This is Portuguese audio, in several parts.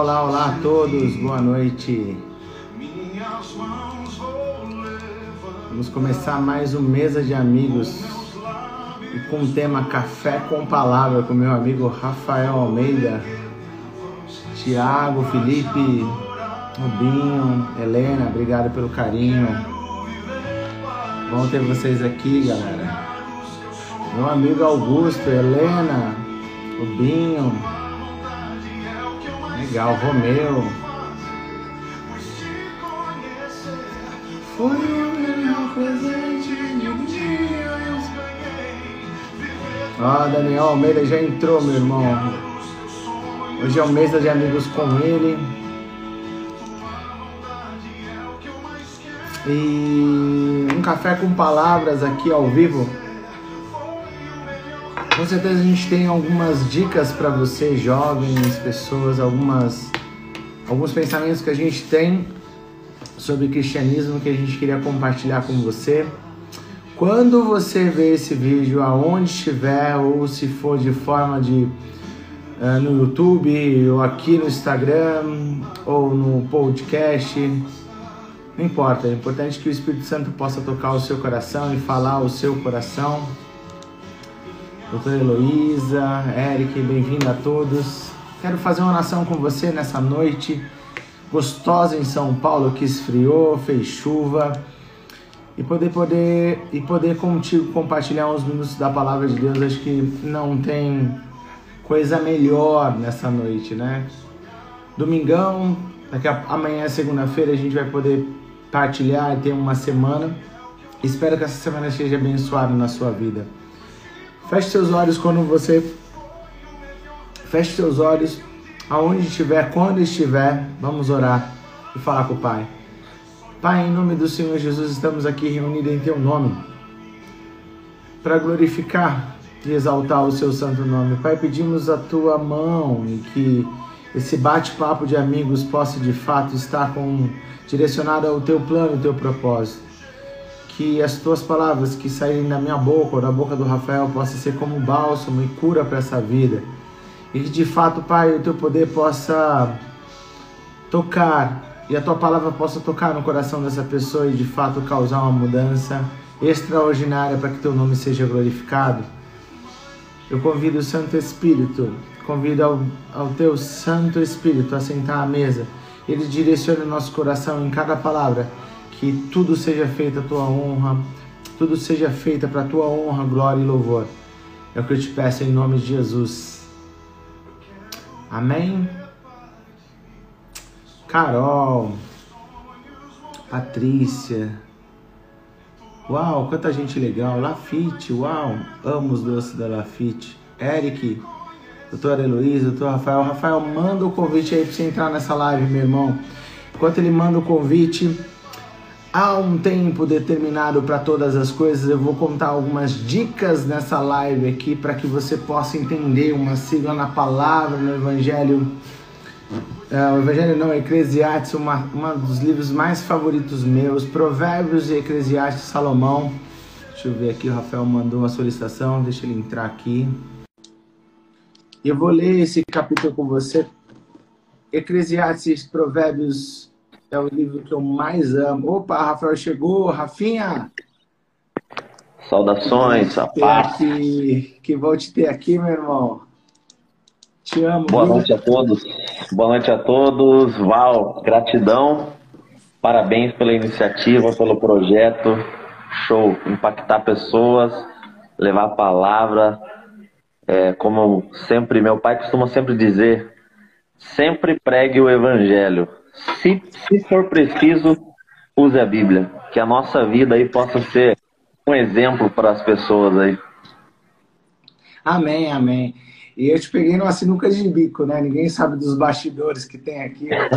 Olá, olá, a todos, boa noite. Vamos começar mais um Mesa de Amigos e com o tema Café com Palavra com meu amigo Rafael Almeida, Tiago, Felipe, Rubinho, Helena, obrigado pelo carinho. Bom ter vocês aqui, galera. Meu amigo Augusto, Helena, Rubinho, legal, Romeu. Foi o melhor presente de dias. Ó, Daniel Almeida já entrou, meu irmão. Hoje é o mês de amigos com ele. E um café com palavras aqui ao vivo. Com certeza a gente tem algumas dicas para você, jovens, pessoas, algumas alguns pensamentos que a gente tem sobre cristianismo que a gente queria compartilhar com você. Quando você vê esse vídeo aonde estiver ou se for de forma de eh, no YouTube ou aqui no Instagram ou no podcast, não importa, é importante que o Espírito Santo possa tocar o seu coração e falar o seu coração. Doutora Heloísa, Eric, bem-vindo a todos. Quero fazer uma oração com você nessa noite gostosa em São Paulo que esfriou, fez chuva e poder poder e poder contigo compartilhar uns minutos da palavra de Deus. Acho que não tem coisa melhor nessa noite, né? Domingão, daqui a, amanhã segunda-feira a gente vai poder partilhar e ter uma semana. Espero que essa semana seja abençoada na sua vida. Feche seus olhos quando você feche seus olhos aonde estiver, quando estiver, vamos orar e falar com o Pai. Pai, em nome do Senhor Jesus, estamos aqui reunidos em Teu nome para glorificar e exaltar o Seu santo nome. Pai, pedimos a Tua mão e que esse bate-papo de amigos possa de fato estar com, direcionado ao Teu plano, ao Teu propósito. Que as Tuas palavras que saírem da minha boca ou da boca do Rafael possam ser como bálsamo e cura para essa vida e que de fato, Pai, o teu poder possa tocar e a tua palavra possa tocar no coração dessa pessoa e de fato causar uma mudança extraordinária para que teu nome seja glorificado. Eu convido o Santo Espírito, convido ao, ao teu Santo Espírito a sentar à mesa. Ele direciona o nosso coração em cada palavra, que tudo seja feito a tua honra, tudo seja feito para a tua honra, glória e louvor. É o que eu te peço em nome de Jesus. Amém? Carol, Patrícia, uau, quanta gente legal, Lafite, uau, amo os doces da Lafite, Eric, doutora Heloísa, doutor Rafael, Rafael, manda o convite aí para você entrar nessa live, meu irmão, enquanto ele manda o convite, há um tempo determinado para todas as coisas. Eu vou contar algumas dicas nessa live aqui para que você possa entender uma sigla na palavra, no Evangelho. Uh, o Evangelho não, Eclesiastes, uma, uma dos livros mais favoritos meus, Provérbios e Eclesiastes Salomão. Deixa eu ver aqui, o Rafael mandou uma solicitação, deixa ele entrar aqui. Eu vou ler esse capítulo com você. Eclesiastes, Provérbios é o livro que eu mais amo. Opa, Rafael chegou, Rafinha. Saudações, a paz. Que, que vou te ter aqui, meu irmão. Te amo. Boa viu? noite a todos. Boa noite a todos. Val, gratidão. Parabéns pela iniciativa, pelo projeto. Show. Impactar pessoas, levar a palavra. É, como sempre, meu pai costuma sempre dizer, sempre pregue o evangelho. Se, se for preciso, use a Bíblia. Que a nossa vida aí possa ser um exemplo para as pessoas aí. Amém, amém. E eu te peguei numa sinuca de bico, né? Ninguém sabe dos bastidores que tem aqui. Eu,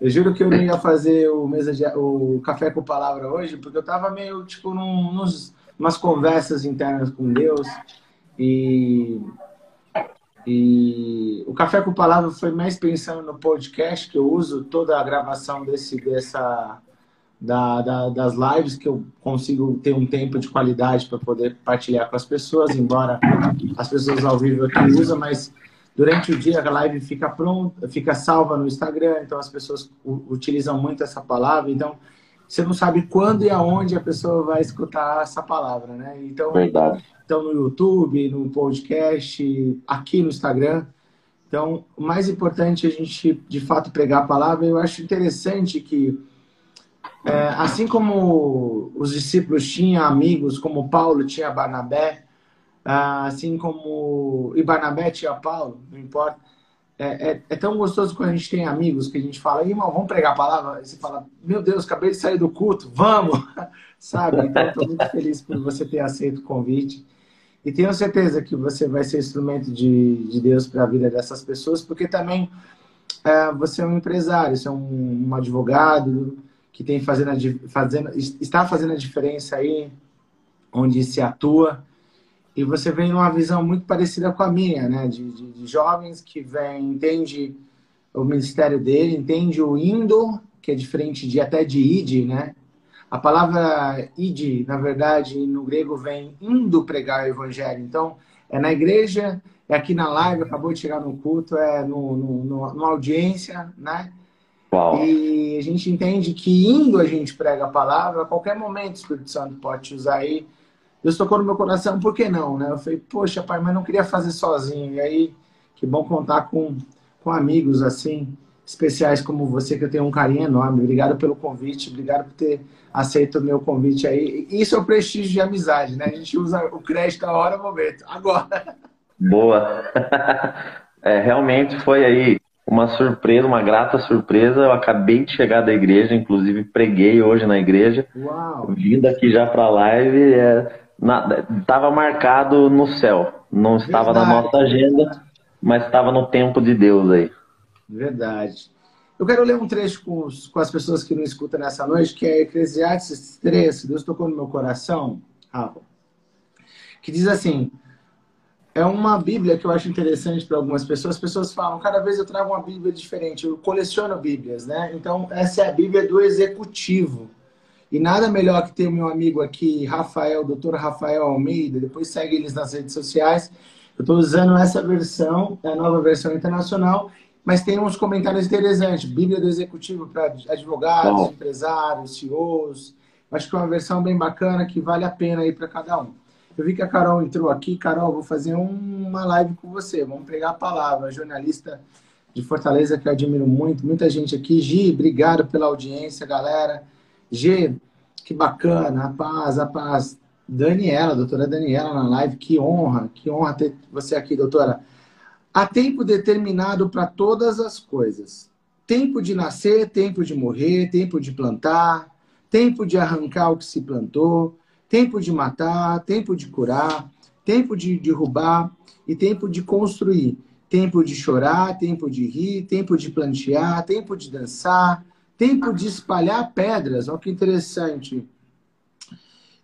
eu juro que eu não ia fazer o, mesa de, o café com palavra hoje, porque eu tava meio, tipo, num, nos, umas conversas internas com Deus. E E o Café com Palavra foi mais pensando no podcast, que eu uso toda a gravação desse, dessa, da, da, das lives, que eu consigo ter um tempo de qualidade para poder partilhar com as pessoas, embora as pessoas ao vivo aqui usam, mas durante o dia a live fica pronta, fica salva no Instagram, então as pessoas utilizam muito essa palavra, então você não sabe quando e aonde a pessoa vai escutar essa palavra, né? Então, Verdade. então no YouTube, no podcast, aqui no Instagram. Então, o mais importante é a gente, de fato, pregar a palavra. Eu acho interessante que, é, assim como os discípulos tinham amigos, como Paulo tinha Barnabé, assim como e Barnabé tinha Paulo, não importa, é, é, é, tão gostoso quando a gente tem amigos que a gente fala, irmão, vamos pregar a palavra? E você fala, meu Deus, acabei de sair do culto, vamos! Sabe? Então, estou muito feliz por você ter aceito o convite. E tenho certeza que você vai ser instrumento de, de Deus para a vida dessas pessoas, porque também é, você é um empresário, você é um, um advogado que tem fazendo, fazendo, está fazendo a diferença aí onde se atua e você vem numa visão muito parecida com a minha, né? De, de, de jovens que vem, entende o ministério dele, entende o indo, que é diferente de até de id, né? A palavra id, na verdade, no grego vem indo pregar o evangelho. Então, é na igreja, é aqui na live, acabou de chegar no culto, é no, no, no, numa audiência, né? Uau. E a gente entende que indo a gente prega a palavra, a qualquer momento o Espírito Santo pode te usar aí Deus tocou no meu coração, por que não, né? Eu falei, poxa, pai, mas não queria fazer sozinho. E aí, que bom contar com, com amigos assim, especiais como você, que eu tenho um carinho enorme. Obrigado pelo convite, obrigado por ter aceito o meu convite aí. Isso é o prestígio de amizade, né? A gente usa o crédito a hora, momento, agora. Boa. É, realmente foi aí uma surpresa, uma grata surpresa. Eu acabei de chegar da igreja, inclusive preguei hoje na igreja. Uau. Vindo aqui já para a live, é, estava marcado no céu. Não estava Verdade. na nossa agenda, mas estava no tempo de Deus aí. Verdade. Eu quero ler um trecho com, com as pessoas que não escutam nessa noite, que é Eclesiastes 3, Deus tocou no meu coração, Rafa, que diz assim, é uma Bíblia que eu acho interessante para algumas pessoas. As pessoas falam, cada vez eu trago uma Bíblia diferente, eu coleciono Bíblias, né? Então, essa é a Bíblia do executivo. E nada melhor que ter o meu amigo aqui, Rafael, doutor Rafael Almeida, depois segue eles nas redes sociais. Eu estou usando essa versão, a nova versão internacional, mas tem uns comentários interessantes. Bíblia do Executivo para advogados, Bom. empresários, CEOs. Acho que é uma versão bem bacana que vale a pena aí para cada um. Eu vi que a Carol entrou aqui. Carol, vou fazer uma live com você. Vamos pegar a palavra. Jornalista de Fortaleza que eu admiro muito. Muita gente aqui. Gi, obrigado pela audiência, galera. G, que bacana, a paz, a paz. Daniela, doutora Daniela na live, que honra, que honra ter você aqui, doutora. Há tempo determinado para todas as coisas. Tempo de nascer, tempo de morrer, tempo de plantar, tempo de arrancar o que se plantou, tempo de matar, tempo de curar, tempo de derrubar e tempo de construir. Tempo de chorar, tempo de rir, tempo de plantear, tempo de dançar, tempo de espalhar pedras, olha que interessante.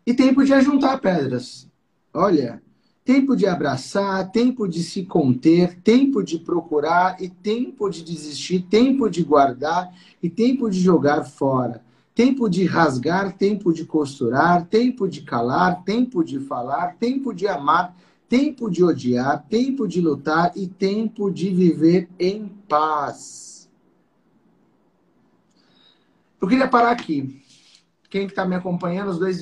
E tempo de ajuntar pedras. Olha, tempo de abraçar, tempo de se conter, tempo de procurar e tempo de desistir, tempo de guardar e tempo de jogar fora. Tempo de rasgar, tempo de costurar, tempo de calar, tempo de falar, tempo de amar, tempo de odiar, tempo de lutar e tempo de viver em paz. Eu queria parar aqui. Quem está me acompanhando, os dois,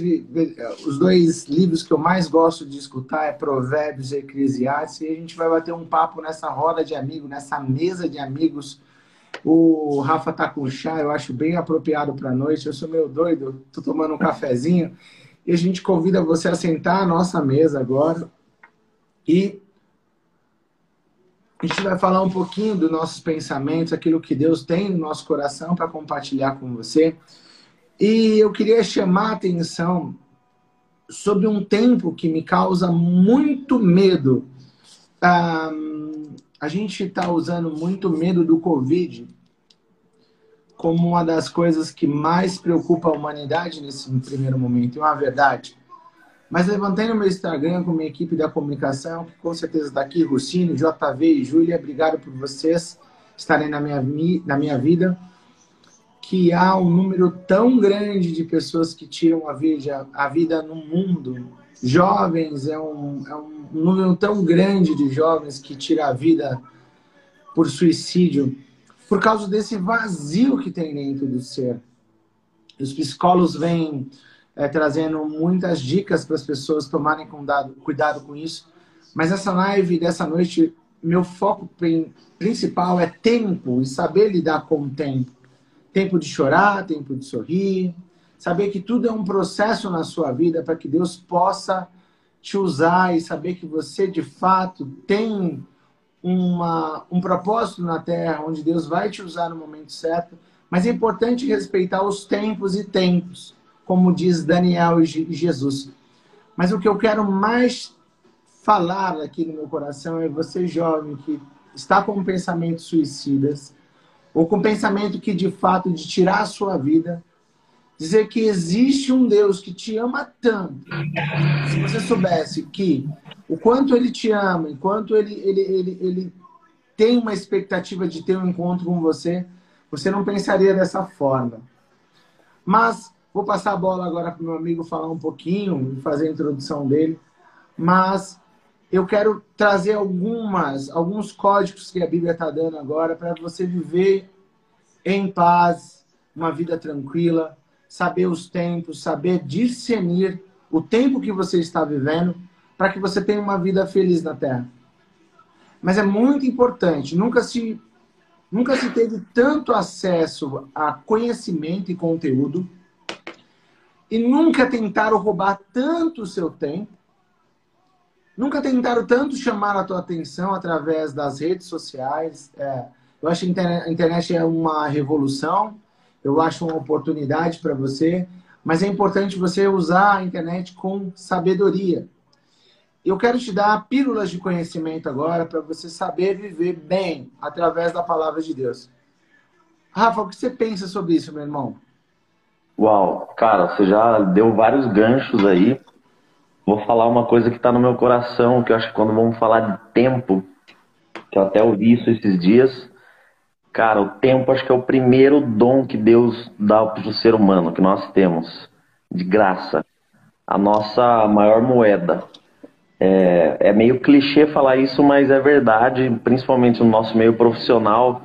os dois livros que eu mais gosto de escutar é Provérbios e Eclesiastes. E a gente vai bater um papo nessa roda de amigos, nessa mesa de amigos. O Rafa tá com chá, eu acho bem apropriado para a noite. Eu sou meio doido, tô tomando um cafezinho. E a gente convida você a sentar à nossa mesa agora e a gente vai falar um pouquinho dos nossos pensamentos, aquilo que Deus tem no nosso coração para compartilhar com você. E eu queria chamar a atenção sobre um tempo que me causa muito medo. Um, a gente está usando muito medo do Covid como uma das coisas que mais preocupa a humanidade nesse primeiro momento. E uma verdade. Mas levantei no meu Instagram com minha equipe da comunicação, que com certeza está aqui, Rucine, JV e Júlia, obrigado por vocês estarem na minha, na minha vida. Que há um número tão grande de pessoas que tiram a vida, a vida no mundo. Jovens, é um, é um número tão grande de jovens que tiram a vida por suicídio, por causa desse vazio que tem dentro do ser. Os psicólogos vêm é, trazendo muitas dicas para as pessoas tomarem cuidado, cuidado com isso. Mas essa live dessa noite, meu foco principal é tempo e saber lidar com o tempo. Tempo de chorar, tempo de sorrir, saber que tudo é um processo na sua vida para que Deus possa te usar e saber que você de fato tem uma, um propósito na terra, onde Deus vai te usar no momento certo. Mas é importante respeitar os tempos e tempos como diz Daniel e Jesus. Mas o que eu quero mais falar aqui no meu coração é você, jovem, que está com pensamentos suicidas, ou com pensamento que de fato de tirar a sua vida, dizer que existe um Deus que te ama tanto. Se você soubesse que o quanto ele te ama, enquanto ele, ele, ele, ele tem uma expectativa de ter um encontro com você, você não pensaria dessa forma. Mas Vou passar a bola agora para o meu amigo falar um pouquinho e fazer a introdução dele. Mas eu quero trazer algumas, alguns códigos que a Bíblia está dando agora para você viver em paz, uma vida tranquila, saber os tempos, saber discernir o tempo que você está vivendo para que você tenha uma vida feliz na Terra. Mas é muito importante, nunca se nunca se teve tanto acesso a conhecimento e conteúdo e nunca tentaram roubar tanto o seu tempo, nunca tentaram tanto chamar a tua atenção através das redes sociais. É, eu acho que a internet é uma revolução, eu acho uma oportunidade para você, mas é importante você usar a internet com sabedoria. Eu quero te dar pílulas de conhecimento agora para você saber viver bem através da palavra de Deus. Rafa, o que você pensa sobre isso, meu irmão? Uau, cara, você já deu vários ganchos aí. Vou falar uma coisa que está no meu coração, que eu acho que quando vamos falar de tempo, que eu até ouvi isso esses dias, cara, o tempo acho que é o primeiro dom que Deus dá para o ser humano, que nós temos, de graça. A nossa maior moeda. É, é meio clichê falar isso, mas é verdade, principalmente no nosso meio profissional,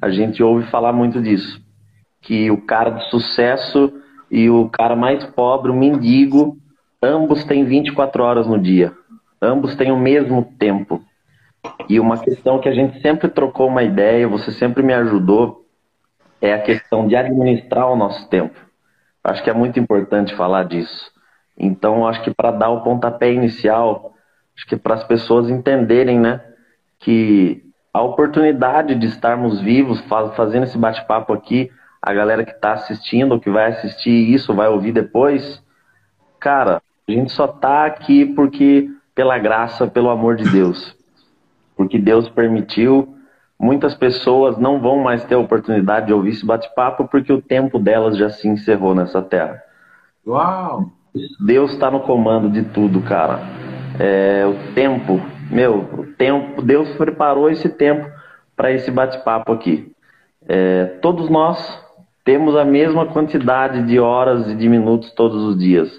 a gente ouve falar muito disso que o cara de sucesso e o cara mais pobre, o mendigo, ambos têm 24 horas no dia. Ambos têm o mesmo tempo. E uma questão que a gente sempre trocou uma ideia, você sempre me ajudou, é a questão de administrar o nosso tempo. Acho que é muito importante falar disso. Então, acho que para dar o pontapé inicial, acho que para as pessoas entenderem, né, que a oportunidade de estarmos vivos, fazendo esse bate-papo aqui, a galera que está assistindo, que vai assistir isso, vai ouvir depois, cara, a gente só tá aqui porque pela graça, pelo amor de Deus. Porque Deus permitiu, muitas pessoas não vão mais ter a oportunidade de ouvir esse bate-papo porque o tempo delas já se encerrou nessa terra. Uau! Deus está no comando de tudo, cara. É, o tempo, meu, o tempo, Deus preparou esse tempo para esse bate-papo aqui. É, todos nós temos a mesma quantidade de horas e de minutos todos os dias.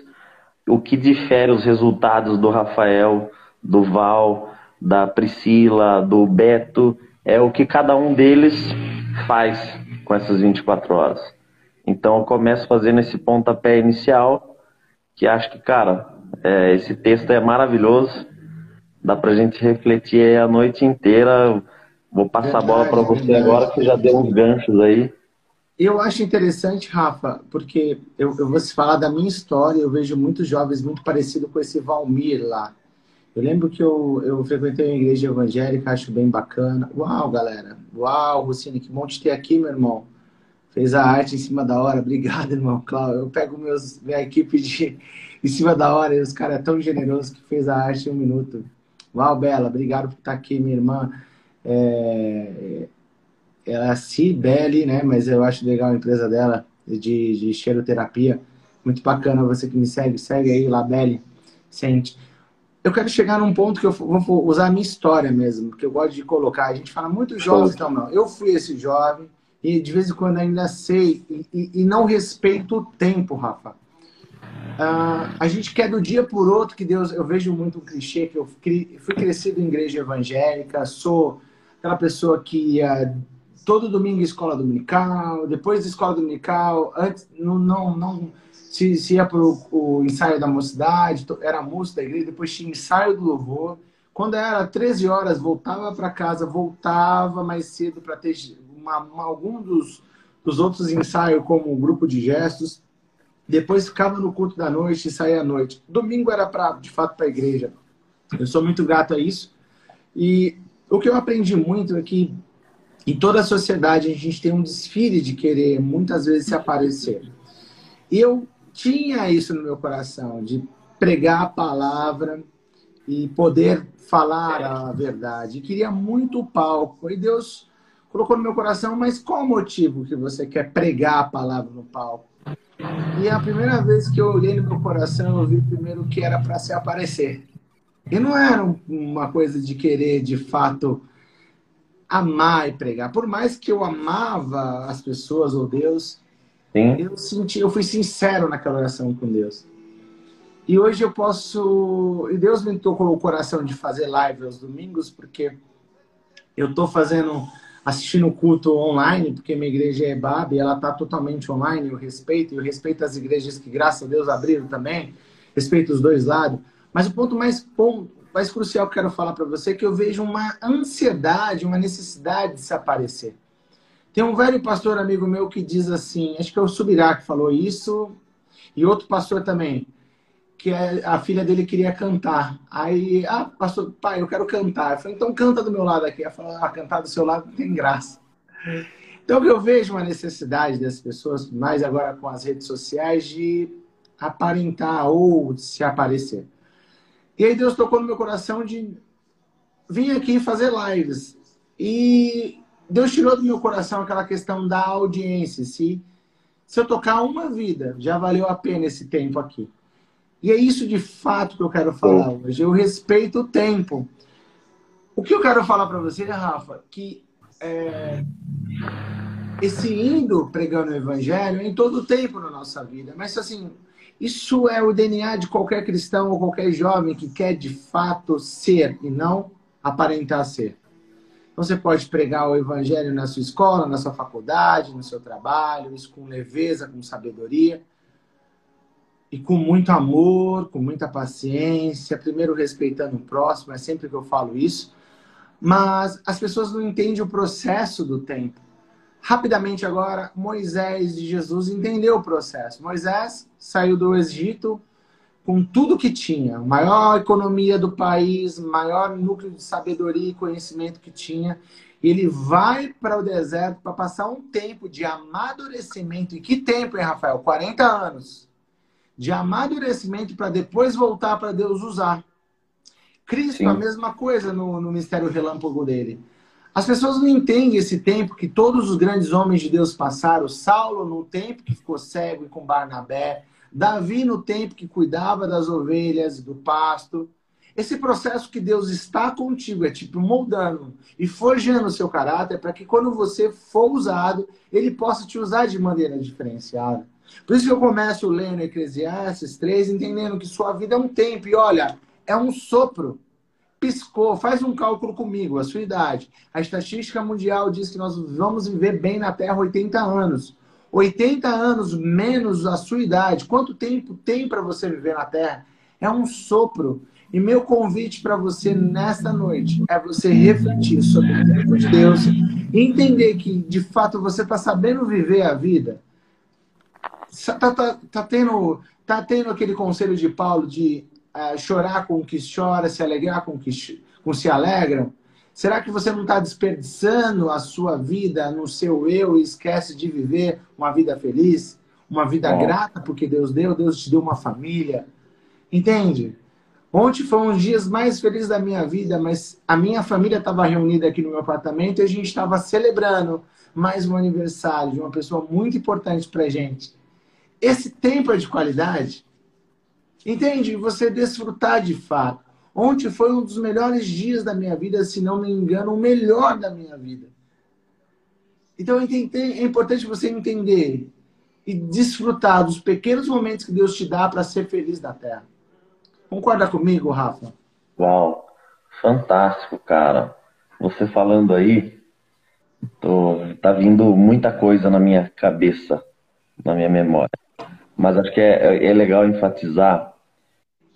O que difere os resultados do Rafael, do Val, da Priscila, do Beto, é o que cada um deles faz com essas 24 horas. Então eu começo fazendo esse pontapé inicial, que acho que, cara, é, esse texto é maravilhoso, dá pra gente refletir a noite inteira. Vou passar verdade, a bola para você agora, que já deu uns ganchos aí. Eu acho interessante, Rafa, porque eu, eu vou falar da minha história, eu vejo muitos jovens muito parecidos com esse Valmir lá. Eu lembro que eu, eu frequentei uma igreja evangélica, acho bem bacana. Uau, galera. Uau, Rucine, que bom te ter aqui, meu irmão. Fez a arte em cima da hora. Obrigado, irmão. Cláudio, eu pego meus, minha equipe de em cima da hora e os caras é tão generosos que fez a arte em um minuto. Uau, Bela, obrigado por estar aqui, minha irmã. É, ela é a Cibele, né? Mas eu acho legal a empresa dela de, de cheiroterapia. Muito bacana você que me segue. Segue aí, Labelle. sente. Eu quero chegar num ponto que eu vou usar a minha história mesmo, porque eu gosto de colocar. A gente fala muito jovem, então não. Eu fui esse jovem e de vez em quando ainda sei e, e, e não respeito o tempo, Rafa. Uh, a gente quer do dia por outro que Deus. Eu vejo muito um clichê que eu fui crescido em igreja evangélica, sou aquela pessoa que ia todo domingo em escola dominical, depois da escola dominical, antes não não, não se, se ia para o ensaio da mocidade, era música da igreja, depois tinha ensaio do louvor. Quando era 13 horas, voltava para casa, voltava mais cedo para ter uma, uma, algum dos, dos outros ensaios, como o grupo de gestos. Depois ficava no culto da noite e saía à noite. Domingo era para, de fato, para a igreja. Eu sou muito grato a isso. E o que eu aprendi muito é que em toda a sociedade a gente tem um desfile de querer muitas vezes se aparecer. E eu tinha isso no meu coração, de pregar a palavra e poder falar a verdade. Queria muito o palco. E Deus colocou no meu coração, mas qual o motivo que você quer pregar a palavra no palco? E a primeira vez que eu olhei no meu coração, eu vi primeiro que era para se aparecer. E não era uma coisa de querer, de fato, amar e pregar. Por mais que eu amava as pessoas ou Deus, Sim. Eu senti, eu fui sincero naquela oração com Deus. E hoje eu posso. E Deus me tocou o coração de fazer live aos domingos, porque eu estou fazendo, assistindo o culto online, porque minha igreja é BAB e ela está totalmente online. Eu respeito, eu respeito as igrejas que, graças a Deus, abriram também. Respeito os dois lados. Mas o ponto mais, ponto mais crucial que eu quero falar para você é que eu vejo uma ansiedade, uma necessidade de se aparecer. Tem um velho pastor amigo meu que diz assim, acho que é o Subirá que falou isso, e outro pastor também, que é, a filha dele queria cantar. Aí, ah, pastor, pai, eu quero cantar. Eu falei, então canta do meu lado aqui. Ela falou, ah, cantar do seu lado não tem graça. Então, eu vejo uma necessidade das pessoas, mais agora com as redes sociais, de aparentar ou se aparecer. E aí Deus tocou no meu coração de vir aqui fazer lives. E Deus tirou do meu coração aquela questão da audiência. Se, se eu tocar uma vida, já valeu a pena esse tempo aqui. E é isso de fato que eu quero falar hoje. Eu respeito o tempo. O que eu quero falar para você, Rafa, que é, esse indo pregando o evangelho é em todo o tempo na nossa vida. Mas assim, isso é o DNA de qualquer cristão ou qualquer jovem que quer de fato ser e não aparentar ser. Você pode pregar o evangelho na sua escola, na sua faculdade, no seu trabalho, isso com leveza, com sabedoria e com muito amor, com muita paciência, primeiro respeitando o próximo, é sempre que eu falo isso. Mas as pessoas não entendem o processo do tempo. Rapidamente agora, Moisés de Jesus entendeu o processo. Moisés saiu do Egito, com tudo que tinha, maior economia do país, maior núcleo de sabedoria e conhecimento que tinha, ele vai para o deserto para passar um tempo de amadurecimento. E que tempo, hein, Rafael? 40 anos. De amadurecimento para depois voltar para Deus usar. Cristo, Sim. a mesma coisa no, no mistério relâmpago dele. As pessoas não entendem esse tempo que todos os grandes homens de Deus passaram. Saulo, no tempo que ficou cego e com Barnabé. Davi, no tempo que cuidava das ovelhas, do pasto. Esse processo que Deus está contigo é tipo moldando e forjando o seu caráter para que quando você for usado, ele possa te usar de maneira diferenciada. Por isso que eu começo lendo Eclesiastes 3, entendendo que sua vida é um tempo. E olha, é um sopro. Piscou, faz um cálculo comigo, a sua idade. A estatística mundial diz que nós vamos viver bem na Terra 80 anos. 80 anos menos a sua idade, quanto tempo tem para você viver na Terra? É um sopro. E meu convite para você nesta noite é você refletir sobre o tempo de Deus entender que, de fato, você está sabendo viver a vida. Está tá, tá tendo, tá tendo aquele conselho de Paulo de uh, chorar com o que chora, se alegrar com o que com se alegram? Será que você não está desperdiçando a sua vida no seu eu e esquece de viver uma vida feliz? Uma vida Bom. grata porque Deus deu, Deus te deu uma família. Entende? Ontem foi um dos dias mais felizes da minha vida, mas a minha família estava reunida aqui no meu apartamento e a gente estava celebrando mais um aniversário de uma pessoa muito importante para gente. Esse tempo é de qualidade. Entende? Você desfrutar de fato. Ontem foi um dos melhores dias da minha vida, se não me engano, o melhor da minha vida. Então é importante você entender e desfrutar dos pequenos momentos que Deus te dá para ser feliz na Terra. Concorda comigo, Rafa? Uau, fantástico, cara. Você falando aí, tô, tá vindo muita coisa na minha cabeça, na minha memória. Mas acho que é, é legal enfatizar.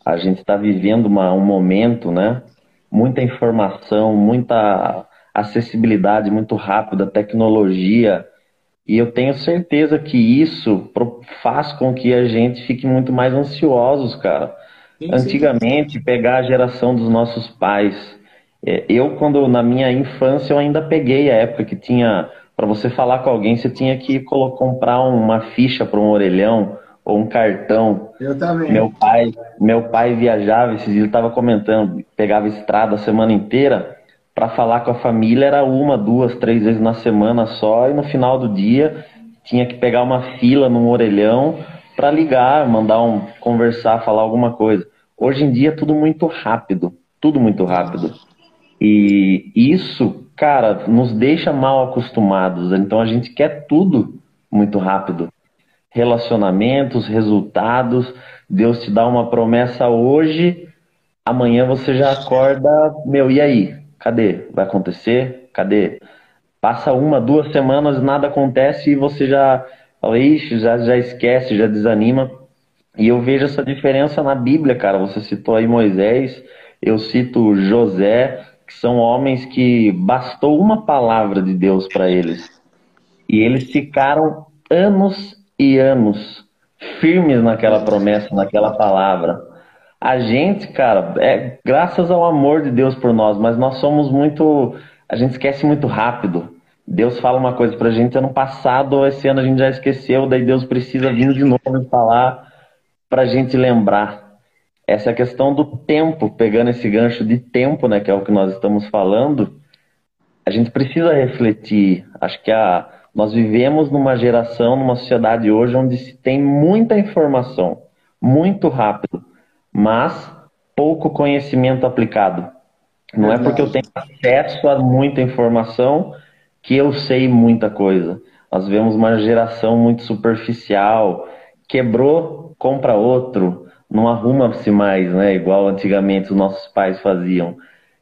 A gente está vivendo uma, um momento, né? Muita informação, muita acessibilidade muito rápida, tecnologia. E eu tenho certeza que isso faz com que a gente fique muito mais ansiosos, cara. Sim, Antigamente, sim. pegar a geração dos nossos pais. É, eu, quando na minha infância, eu ainda peguei a época que tinha. Para você falar com alguém, você tinha que comprar uma ficha para um orelhão ou um cartão. Eu também. Meu pai, meu pai viajava, esses dias estava comentando, pegava estrada a semana inteira para falar com a família era uma, duas, três vezes na semana só, e no final do dia tinha que pegar uma fila num orelhão para ligar, mandar um conversar, falar alguma coisa. Hoje em dia é tudo muito rápido, tudo muito rápido. E isso, cara, nos deixa mal acostumados. Então a gente quer tudo muito rápido. Relacionamentos, resultados. Deus te dá uma promessa hoje, amanhã você já acorda, meu, e aí? Cadê? Vai acontecer? Cadê? Passa uma, duas semanas, nada acontece e você já fala, ixi, já, já esquece, já desanima. E eu vejo essa diferença na Bíblia, cara. Você citou aí Moisés, eu cito José, que são homens que bastou uma palavra de Deus para eles. E eles ficaram anos e anos firmes naquela promessa, naquela palavra. A gente, cara, é graças ao amor de Deus por nós, mas nós somos muito. A gente esquece muito rápido. Deus fala uma coisa pra gente ano passado, esse ano a gente já esqueceu, daí Deus precisa vir de novo e falar pra gente lembrar. Essa é a questão do tempo, pegando esse gancho de tempo, né, que é o que nós estamos falando, a gente precisa refletir. Acho que a, nós vivemos numa geração, numa sociedade hoje onde se tem muita informação, muito rápido mas pouco conhecimento aplicado. Não é porque eu tenho acesso a muita informação que eu sei muita coisa. Nós vemos uma geração muito superficial, quebrou, compra outro, não arruma-se mais, né? Igual antigamente os nossos pais faziam.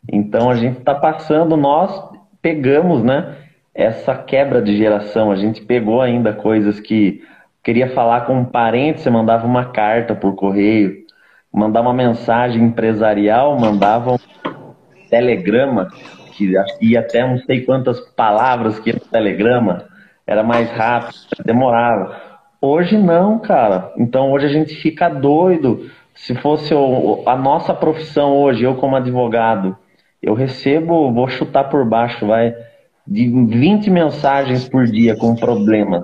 Então a gente está passando, nós pegamos, né? Essa quebra de geração, a gente pegou ainda coisas que queria falar com um parente, você mandava uma carta por correio, mandar uma mensagem empresarial, mandava um telegrama, que ia até não sei quantas palavras que ia no telegrama, era mais rápido, demorava. Hoje não, cara. Então hoje a gente fica doido. Se fosse a nossa profissão hoje, eu como advogado, eu recebo, vou chutar por baixo, vai, de 20 mensagens por dia com problemas.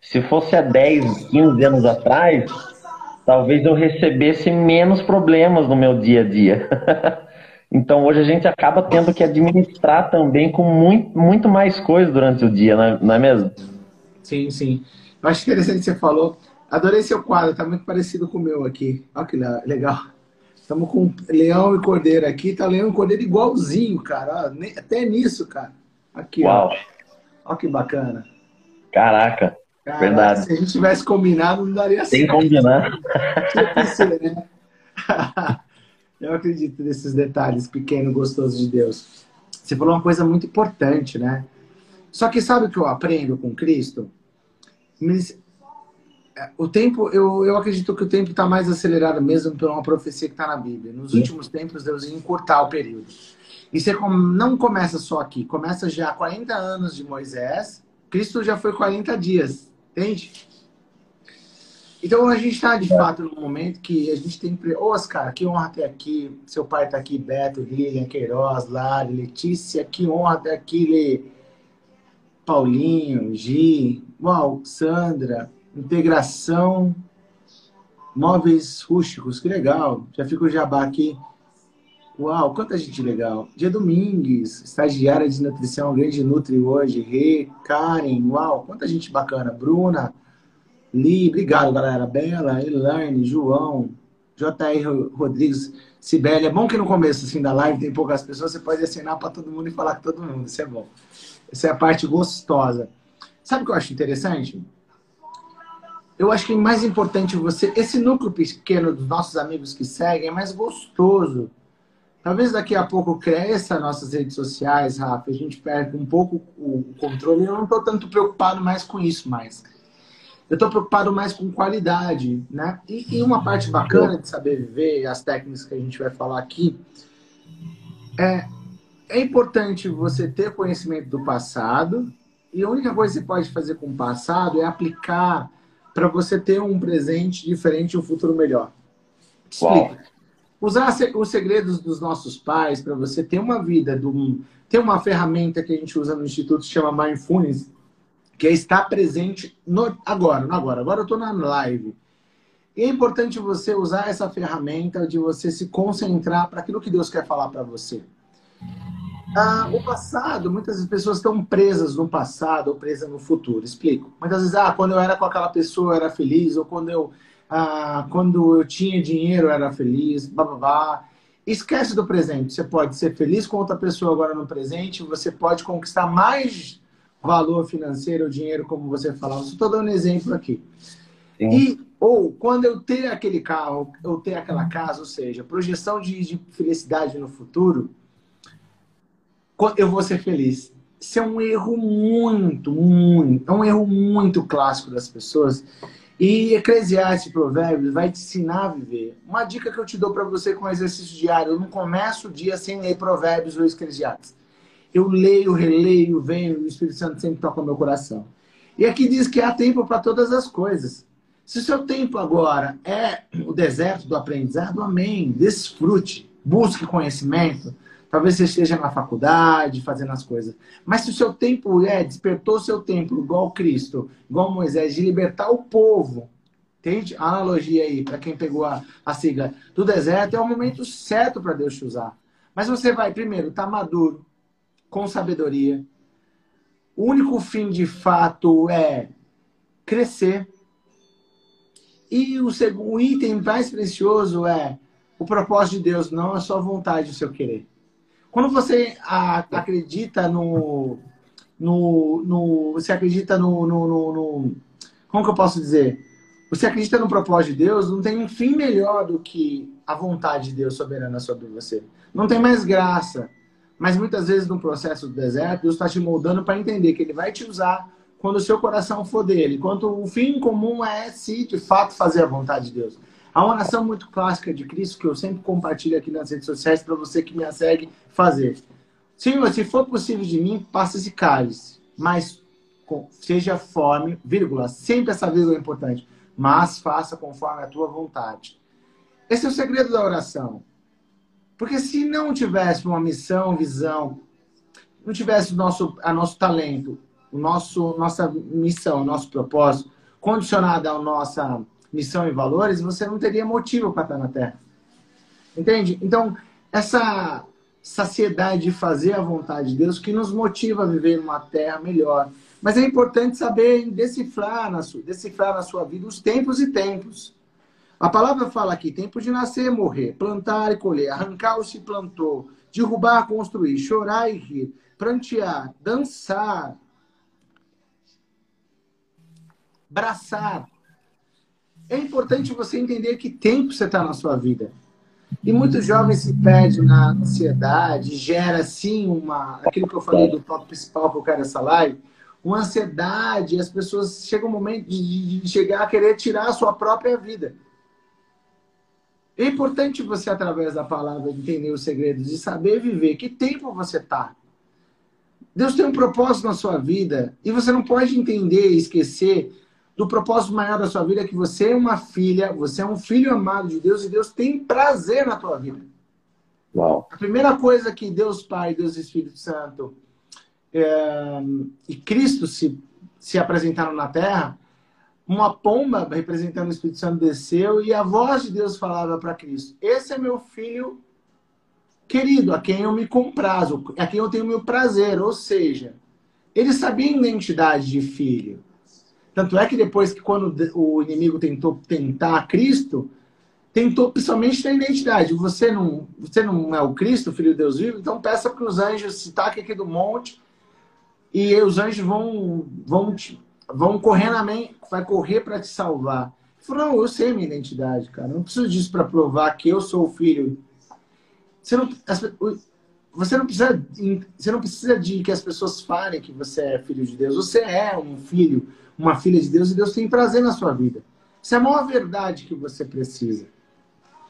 Se fosse há 10, 15 anos atrás, talvez eu recebesse menos problemas no meu dia a dia. então hoje a gente acaba tendo que administrar também com muito, muito mais coisas durante o dia, é, não é mesmo? Sim, sim. Eu acho interessante que você falou. Adorei seu quadro, tá muito parecido com o meu aqui. Olha que legal. Estamos com leão e cordeiro aqui, tá leão e cordeiro igualzinho, cara. Até nisso, cara. Aqui, Uau. ó. Olha que bacana. Caraca. Caraca, Verdade. Se a gente tivesse combinado, não daria certo. Tem que combinar. né? Eu acredito nesses detalhes pequenos, gostosos de Deus. Você falou uma coisa muito importante, né? Só que sabe o que eu aprendo com Cristo? É, o tempo, eu, eu acredito que o tempo está mais acelerado mesmo por uma profecia que está na Bíblia. Nos últimos tempos, Deus ia encurtar o período. E você não começa só aqui, começa já 40 anos de Moisés, Cristo já foi 40 dias. Entende? Então a gente está de é. fato num momento que a gente tem. Oscar, que honra ter aqui. Seu pai está aqui, Beto, Lilian, Queiroz, Lari, Letícia, que honra ter aqui. Paulinho, Gi, Uau, Sandra, integração, móveis rústicos, que legal. Já fica o jabá aqui. Uau, quanta gente legal. Dia Domingues, estagiária de nutrição, grande Nutri hoje. Rê, Karen, uau, quanta gente bacana. Bruna, Li, obrigado, galera. Bela, Elaine, João, J.R. Rodrigues, Sibeli. É bom que no começo assim, da live tem poucas pessoas, você pode assinar para todo mundo e falar com todo mundo. Isso é bom. Essa é a parte gostosa. Sabe o que eu acho interessante? Eu acho que é mais importante você. Esse núcleo pequeno dos nossos amigos que seguem é mais gostoso. Talvez daqui a pouco cresça nossas redes sociais, Rafa, a gente perde um pouco o controle. Eu não estou tanto preocupado mais com isso mais. Eu estou preocupado mais com qualidade, né? E, e, uma parte bacana de saber viver, as técnicas que a gente vai falar aqui, é, é importante você ter conhecimento do passado e a única coisa que você pode fazer com o passado é aplicar para você ter um presente diferente e um futuro melhor. Explica. Usar os segredos dos nossos pais para você ter uma vida, um, ter uma ferramenta que a gente usa no Instituto que chama Mindfulness, que é estar presente no, agora, no agora. Agora eu estou na live. E é importante você usar essa ferramenta de você se concentrar para aquilo que Deus quer falar para você. Ah, o passado, muitas pessoas estão presas no passado ou presas no futuro. Explico. Muitas vezes, ah, quando eu era com aquela pessoa eu era feliz, ou quando eu, ah, quando eu tinha dinheiro eu era feliz, blá, blá, blá. Esquece do presente. Você pode ser feliz com outra pessoa agora no presente, você pode conquistar mais valor financeiro, dinheiro, como você falava. Estou dando um exemplo aqui. Sim. E, ou quando eu ter aquele carro, eu ter aquela casa, ou seja, projeção de, de felicidade no futuro, eu vou ser feliz. Isso é um erro muito, muito, é um erro muito clássico das pessoas. E Eclesiastes Provérbios vai te ensinar a viver. Uma dica que eu te dou para você com exercício diário: eu não começo o dia sem ler Provérbios ou Eclesiastes. Eu leio, releio, venho, o Espírito Santo sempre toca meu coração. E aqui diz que há tempo para todas as coisas. Se o seu tempo agora é o deserto do aprendizado, amém. Desfrute, busque conhecimento. Talvez você esteja na faculdade, fazendo as coisas. Mas se o seu tempo é, despertou o seu tempo, igual Cristo, igual Moisés, de libertar o povo, entende? A analogia aí, para quem pegou a, a sigla do deserto, é o momento certo para Deus te usar. Mas você vai, primeiro, estar tá maduro, com sabedoria. O único fim de fato é crescer. E o segundo item mais precioso é o propósito de Deus, não a sua vontade, o seu querer. Quando você acredita no, no, no você acredita no, no, no, como que eu posso dizer? Você acredita no propósito de Deus, não tem um fim melhor do que a vontade de Deus soberana sobre você. Não tem mais graça. Mas muitas vezes no processo do deserto, Deus está te moldando para entender que Ele vai te usar quando o seu coração for dele. Quanto o fim comum é se de fato fazer a vontade de Deus. Há uma oração muito clássica de Cristo que eu sempre compartilho aqui nas redes sociais para você que me segue fazer. Senhor, se for possível de mim, passa esse cálice, mas seja fome, vírgula, sempre essa vírgula é importante, mas faça conforme a tua vontade. Esse é o segredo da oração. Porque se não tivesse uma missão, visão, não tivesse o nosso, a nosso talento, o nosso, nossa missão, nosso propósito condicionado à nossa missão e valores, você não teria motivo para estar na Terra. Entende? Então, essa saciedade de fazer a vontade de Deus que nos motiva a viver numa terra melhor. Mas é importante saber decifrar na sua, decifrar na sua vida os tempos e tempos. A palavra fala aqui: tempo de nascer, morrer, plantar e colher, arrancar o se plantou, derrubar, construir, chorar e rir, prantear, dançar, braçar. É importante você entender que tempo você está na sua vida. E muitos jovens se perdem na ansiedade, gera assim uma. aquilo que eu falei do tópico principal que eu quero essa live, uma ansiedade, as pessoas chegam um momento de, de chegar a querer tirar a sua própria vida. É importante você, através da palavra, entender os segredos e saber viver. Que tempo você está? Deus tem um propósito na sua vida e você não pode entender e esquecer do propósito maior da sua vida, que você é uma filha, você é um filho amado de Deus e Deus tem prazer na tua vida. Uau. A primeira coisa que Deus Pai, Deus Espírito Santo é, e Cristo se, se apresentaram na Terra uma pomba representando o Espírito Santo desceu e a voz de Deus falava para Cristo: Esse é meu filho querido, a quem eu me comprazo, a quem eu tenho meu prazer. Ou seja, ele sabia a identidade de filho. Tanto é que depois que quando o inimigo tentou tentar Cristo, tem principalmente na identidade. Você não, você não é o Cristo, filho de Deus vivo, então peça para os anjos se taque aqui do monte e os anjos vão vão vão correr na mente, vai correr para te salvar. Ele falou, não, eu sei minha identidade, cara. Não preciso disso para provar que eu sou o filho. Você não, você não precisa você não precisa de que as pessoas falem que você é filho de Deus. Você é um filho, uma filha de Deus e Deus tem prazer na sua vida. Isso é a maior verdade que você precisa.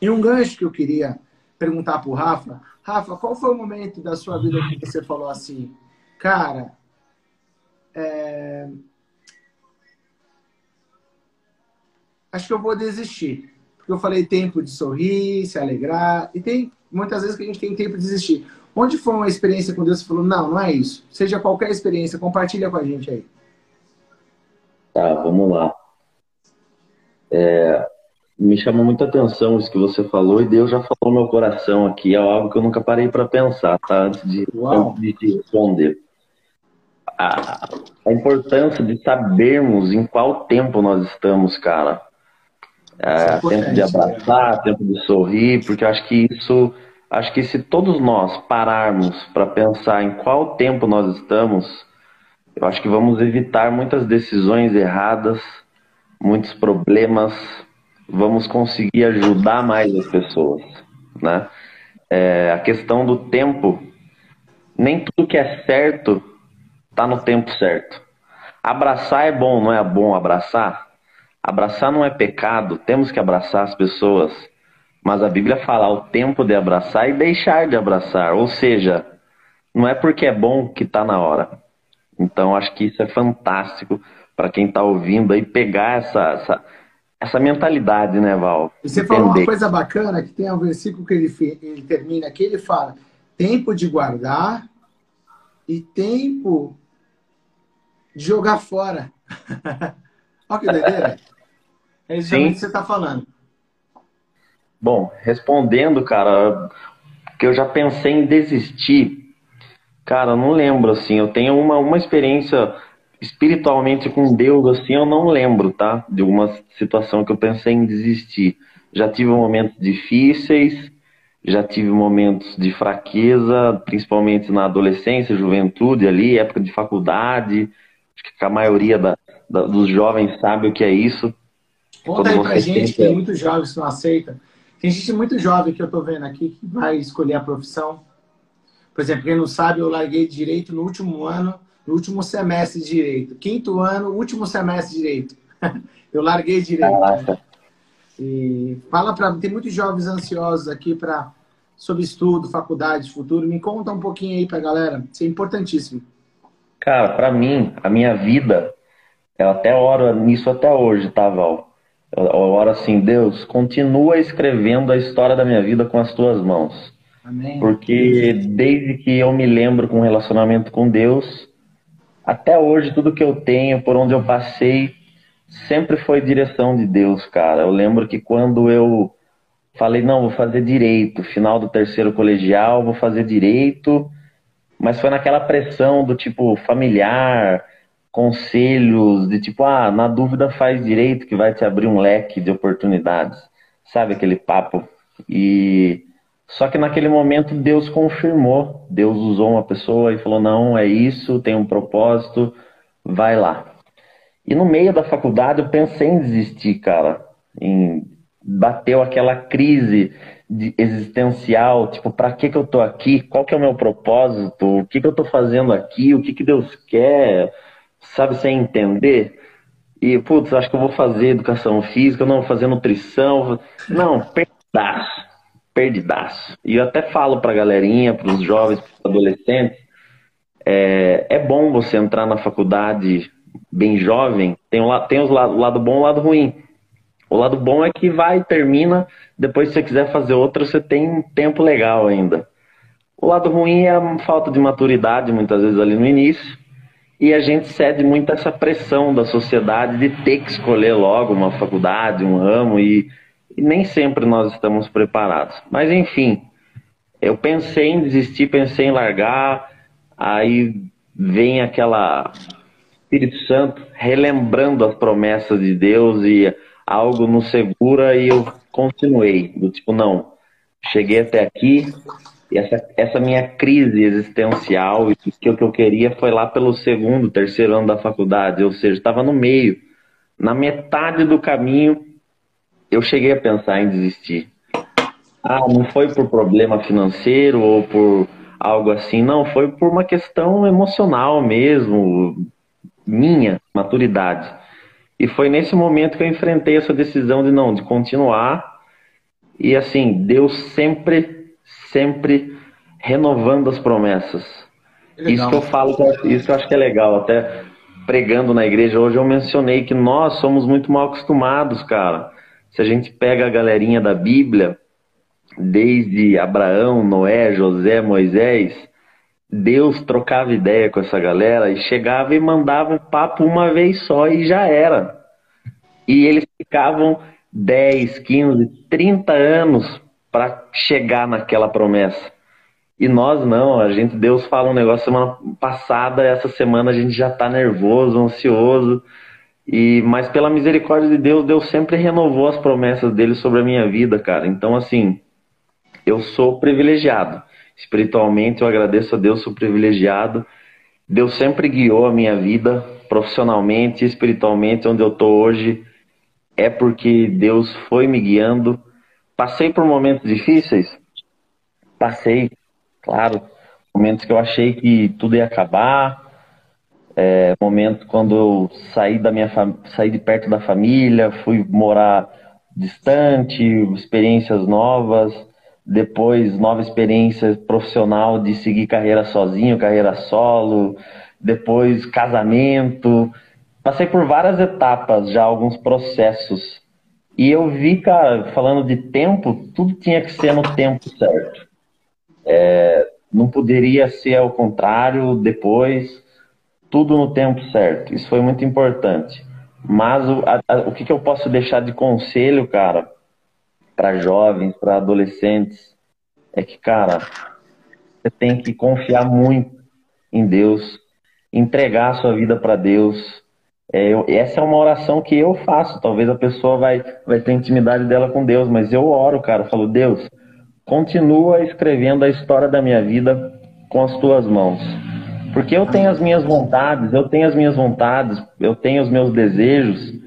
E um gancho que eu queria perguntar para o Rafa. Rafa, qual foi o momento da sua vida que você falou assim, cara, é... acho que eu vou desistir. Porque eu falei tempo de sorrir, se alegrar. E tem muitas vezes que a gente tem tempo de desistir. Onde foi uma experiência com Deus que falou, não, não é isso. Seja qualquer experiência, compartilha com a gente aí. Tá, vamos lá. É, me chamou muita atenção isso que você falou e Deus já falou no meu coração aqui. É algo que eu nunca parei para pensar, tá? Antes de, antes de responder. A, a, importância de sabermos em qual tempo nós estamos, cara. É, é tempo de abraçar, né? tempo de sorrir, porque eu acho que isso, acho que se todos nós pararmos para pensar em qual tempo nós estamos, eu acho que vamos evitar muitas decisões erradas, muitos problemas, vamos conseguir ajudar mais as pessoas, né? É, a questão do tempo, nem tudo que é certo está no tempo certo. Abraçar é bom, não é bom abraçar? Abraçar não é pecado, temos que abraçar as pessoas, mas a Bíblia fala o tempo de abraçar e deixar de abraçar, ou seja, não é porque é bom que está na hora. Então acho que isso é fantástico para quem está ouvindo aí pegar essa, essa essa mentalidade, né, Val? E você Entender. falou uma coisa bacana, que tem um versículo que ele, ele termina aqui, ele fala, tempo de guardar e tempo de jogar fora. Olha que doideira. É exatamente o que você está falando. Bom, respondendo, cara, que eu já pensei em desistir. Cara, não lembro, assim, eu tenho uma, uma experiência espiritualmente com Deus, assim, eu não lembro, tá? De uma situação que eu pensei em desistir. Já tive momentos difíceis, já tive momentos de fraqueza, principalmente na adolescência, juventude ali, época de faculdade. Acho que a maioria da, da, dos jovens sabe o que é isso. Conta aí pra gente, que tem muitos jovens que não aceitam. Tem gente muito jovem que eu tô vendo aqui que vai escolher a profissão. Por exemplo, quem não sabe, eu larguei direito no último ano no último semestre de direito. Quinto ano, último semestre de direito. eu larguei direito. E fala para tem muitos jovens ansiosos aqui para sobre estudo, faculdade, futuro. Me conta um pouquinho aí para galera. Isso é importantíssimo. Cara, para mim, a minha vida, eu até oro nisso até hoje, tá, Val? Eu oro assim, Deus, continua escrevendo a história da minha vida com as tuas mãos. Amém. Porque desde que eu me lembro com relacionamento com Deus, até hoje, tudo que eu tenho, por onde eu passei, sempre foi direção de Deus, cara. Eu lembro que quando eu falei, não, vou fazer direito, final do terceiro colegial, vou fazer direito, mas foi naquela pressão do tipo familiar, conselhos, de tipo, ah, na dúvida faz direito que vai te abrir um leque de oportunidades. Sabe aquele papo? E só que naquele momento Deus confirmou, Deus usou uma pessoa e falou: não, é isso, tem um propósito, vai lá. E no meio da faculdade eu pensei em desistir, cara. Em... Bateu aquela crise existencial, tipo, para que que eu tô aqui? Qual que é o meu propósito? O que que eu tô fazendo aqui? O que que Deus quer? Sabe, sem entender? E, putz, acho que eu vou fazer educação física, não, vou fazer nutrição. Não, pedaço perdidaço. E eu até falo pra galerinha, pros jovens, pros adolescentes, é, é bom você entrar na faculdade bem jovem, tem, um, tem os o lado bom e o lado ruim. O lado bom é que vai, termina, depois se você quiser fazer outra, você tem um tempo legal ainda. O lado ruim é a falta de maturidade, muitas vezes ali no início, e a gente cede muito a essa pressão da sociedade de ter que escolher logo uma faculdade, um ramo, e e nem sempre nós estamos preparados. Mas enfim, eu pensei em desistir, pensei em largar, aí vem aquela Espírito Santo relembrando as promessas de Deus e algo nos segura e eu continuei. Do tipo, não, cheguei até aqui, e essa, essa minha crise existencial, que o que eu queria foi lá pelo segundo, terceiro ano da faculdade, ou seja, estava no meio. Na metade do caminho, eu cheguei a pensar em desistir. Ah, não foi por problema financeiro ou por algo assim, não, foi por uma questão emocional mesmo, minha maturidade. E foi nesse momento que eu enfrentei essa decisão de não, de continuar. E assim, Deus sempre, sempre renovando as promessas. Isso que eu falo, isso que eu acho que é legal, até pregando na igreja hoje eu mencionei que nós somos muito mal acostumados, cara. Se a gente pega a galerinha da Bíblia, desde Abraão, Noé, José, Moisés, Deus trocava ideia com essa galera e chegava e mandava um papo uma vez só e já era. E eles ficavam 10, 15, 30 anos para chegar naquela promessa. E nós não, a gente, Deus fala um negócio semana passada, essa semana a gente já está nervoso, ansioso. E mas pela misericórdia de Deus, Deus sempre renovou as promessas dele sobre a minha vida, cara. Então assim, eu sou privilegiado. Espiritualmente, eu agradeço a Deus, sou privilegiado. Deus sempre guiou a minha vida, profissionalmente, espiritualmente, onde eu estou hoje. É porque Deus foi me guiando. Passei por momentos difíceis? Passei, claro. Momentos que eu achei que tudo ia acabar. É, momento quando eu saí da minha saí de perto da família, fui morar distante, experiências novas depois nova experiência profissional de seguir carreira sozinho, carreira solo, depois casamento. Passei por várias etapas, já alguns processos. E eu vi, cara, falando de tempo, tudo tinha que ser no tempo certo. É, não poderia ser ao contrário depois, tudo no tempo certo. Isso foi muito importante. Mas o, a, a, o que, que eu posso deixar de conselho, cara, para jovens, para adolescentes, é que, cara, você tem que confiar muito em Deus, entregar a sua vida para Deus. É, eu, essa é uma oração que eu faço. Talvez a pessoa vai, vai ter intimidade dela com Deus, mas eu oro, cara. Eu falo, Deus, continua escrevendo a história da minha vida com as tuas mãos. Porque eu tenho as minhas vontades, eu tenho as minhas vontades, eu tenho os meus desejos,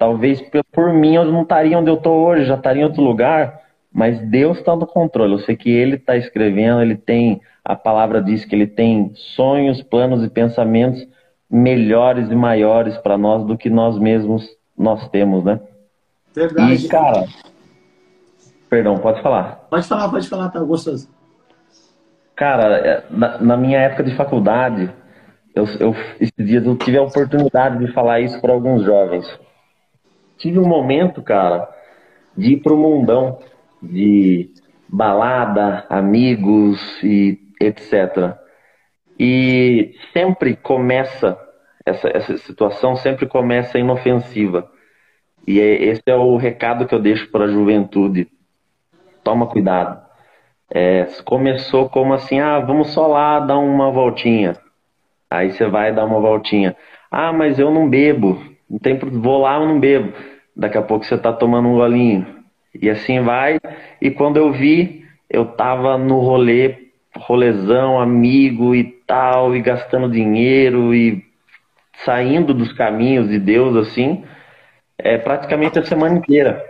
Talvez por mim eu não estaria onde eu estou hoje, já estaria em outro lugar, mas Deus está no controle. Eu sei que Ele está escrevendo, Ele tem, a palavra diz que Ele tem sonhos, planos e pensamentos melhores e maiores para nós do que nós mesmos nós temos, né? Verdade. E, cara, perdão, pode falar. Pode falar, pode falar, tá gostoso. Cara, é, na, na minha época de faculdade, eu, eu, esses dias eu tive a oportunidade de falar isso para alguns jovens tive um momento, cara, de ir pro mundão, de balada, amigos e etc. E sempre começa, essa, essa situação sempre começa inofensiva. E é, esse é o recado que eu deixo para a juventude. Toma cuidado. É, começou como assim, ah, vamos só lá dar uma voltinha. Aí você vai dar uma voltinha. Ah, mas eu não bebo. Não tem, vou lá, eu não bebo. Daqui a pouco você tá tomando um golinho. E assim vai. E quando eu vi, eu tava no rolê, rolezão, amigo e tal, e gastando dinheiro e saindo dos caminhos de Deus, assim, é, praticamente a semana inteira.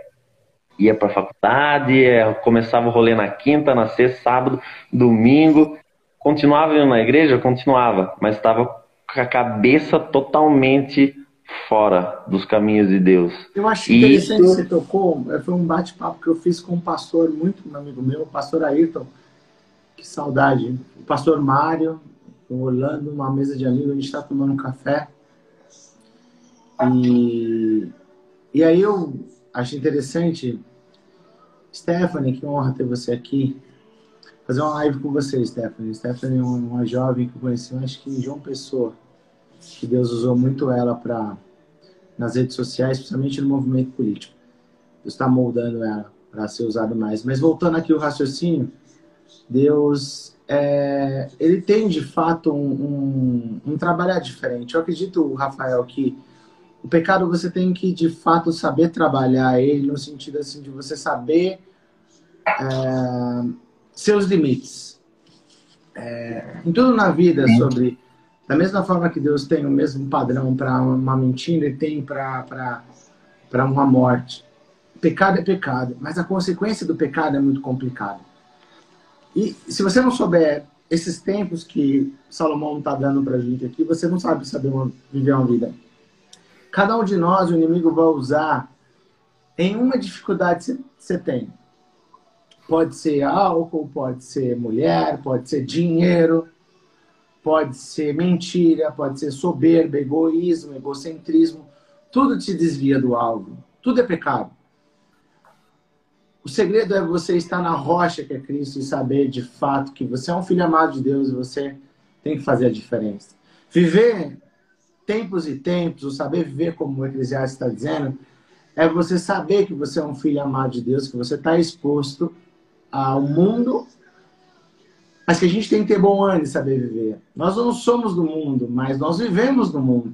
Ia pra faculdade, é, começava o rolê na quinta, na sexta, sábado, domingo. Continuava indo na igreja? Continuava, mas estava com a cabeça totalmente fora dos caminhos de Deus. Eu acho interessante isso... que você tocou, é, foi um bate-papo que eu fiz com um pastor muito um amigo meu, o pastor Ayrton, que saudade, o pastor Mário, o Orlando, uma mesa de amigos, a gente está tomando um café. E, e aí eu acho interessante, Stephanie, que honra ter você aqui, fazer uma live com você, Stephanie. Stephanie é uma jovem que eu conheci, acho que João Pessoa que Deus usou muito ela para nas redes sociais, principalmente no movimento político. Deus está moldando ela para ser usada mais. Mas voltando aqui o raciocínio, Deus é, ele tem de fato um, um, um trabalhar diferente. Eu acredito, Rafael, que O pecado você tem que, de fato, saber trabalhar ele no sentido assim de você saber é, seus limites. É, em tudo na vida sobre da mesma forma que Deus tem o mesmo padrão para uma mentira e tem para uma morte. Pecado é pecado, mas a consequência do pecado é muito complicada. E se você não souber esses tempos que Salomão está dando para a gente aqui, você não sabe saber uma, viver uma vida. Cada um de nós, o inimigo vai usar em uma dificuldade que você tem. Pode ser álcool, pode ser mulher, pode ser dinheiro, pode ser mentira, pode ser soberba, egoísmo, egocentrismo. Tudo te desvia do alvo. Tudo é pecado. O segredo é você estar na rocha que é Cristo e saber de fato que você é um filho amado de Deus e você tem que fazer a diferença. Viver tempos e tempos, ou saber viver como o Eclesiastes está dizendo, é você saber que você é um filho amado de Deus, que você está exposto ao mundo mas que a gente tem que ter bom ânimo e saber viver. Nós não somos do mundo, mas nós vivemos no mundo.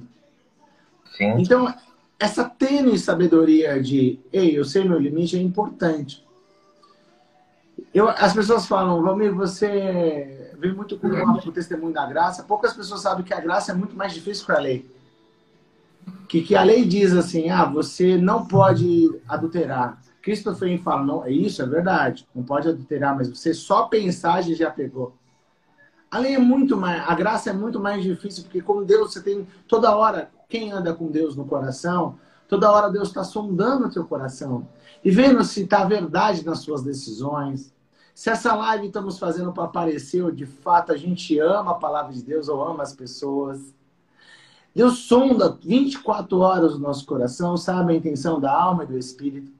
Sim. Então, essa tênue sabedoria de, ei, eu sei meu limite é importante. Eu, as pessoas falam, Valmir, você vem muito com o testemunho da graça. Poucas pessoas sabem que a graça é muito mais difícil que a lei. Que, que a lei diz assim, ah, você não pode adulterar. Christopher fala, não, é isso, é verdade, não pode adulterar, mas você só pensar já pegou. A lei é muito mais, a graça é muito mais difícil, porque com Deus você tem toda hora, quem anda com Deus no coração, toda hora Deus está sondando o teu coração e vendo se está verdade nas suas decisões. Se essa live estamos fazendo para aparecer, ou de fato a gente ama a palavra de Deus ou ama as pessoas. Deus sonda 24 horas o nosso coração, sabe a intenção da alma e do espírito.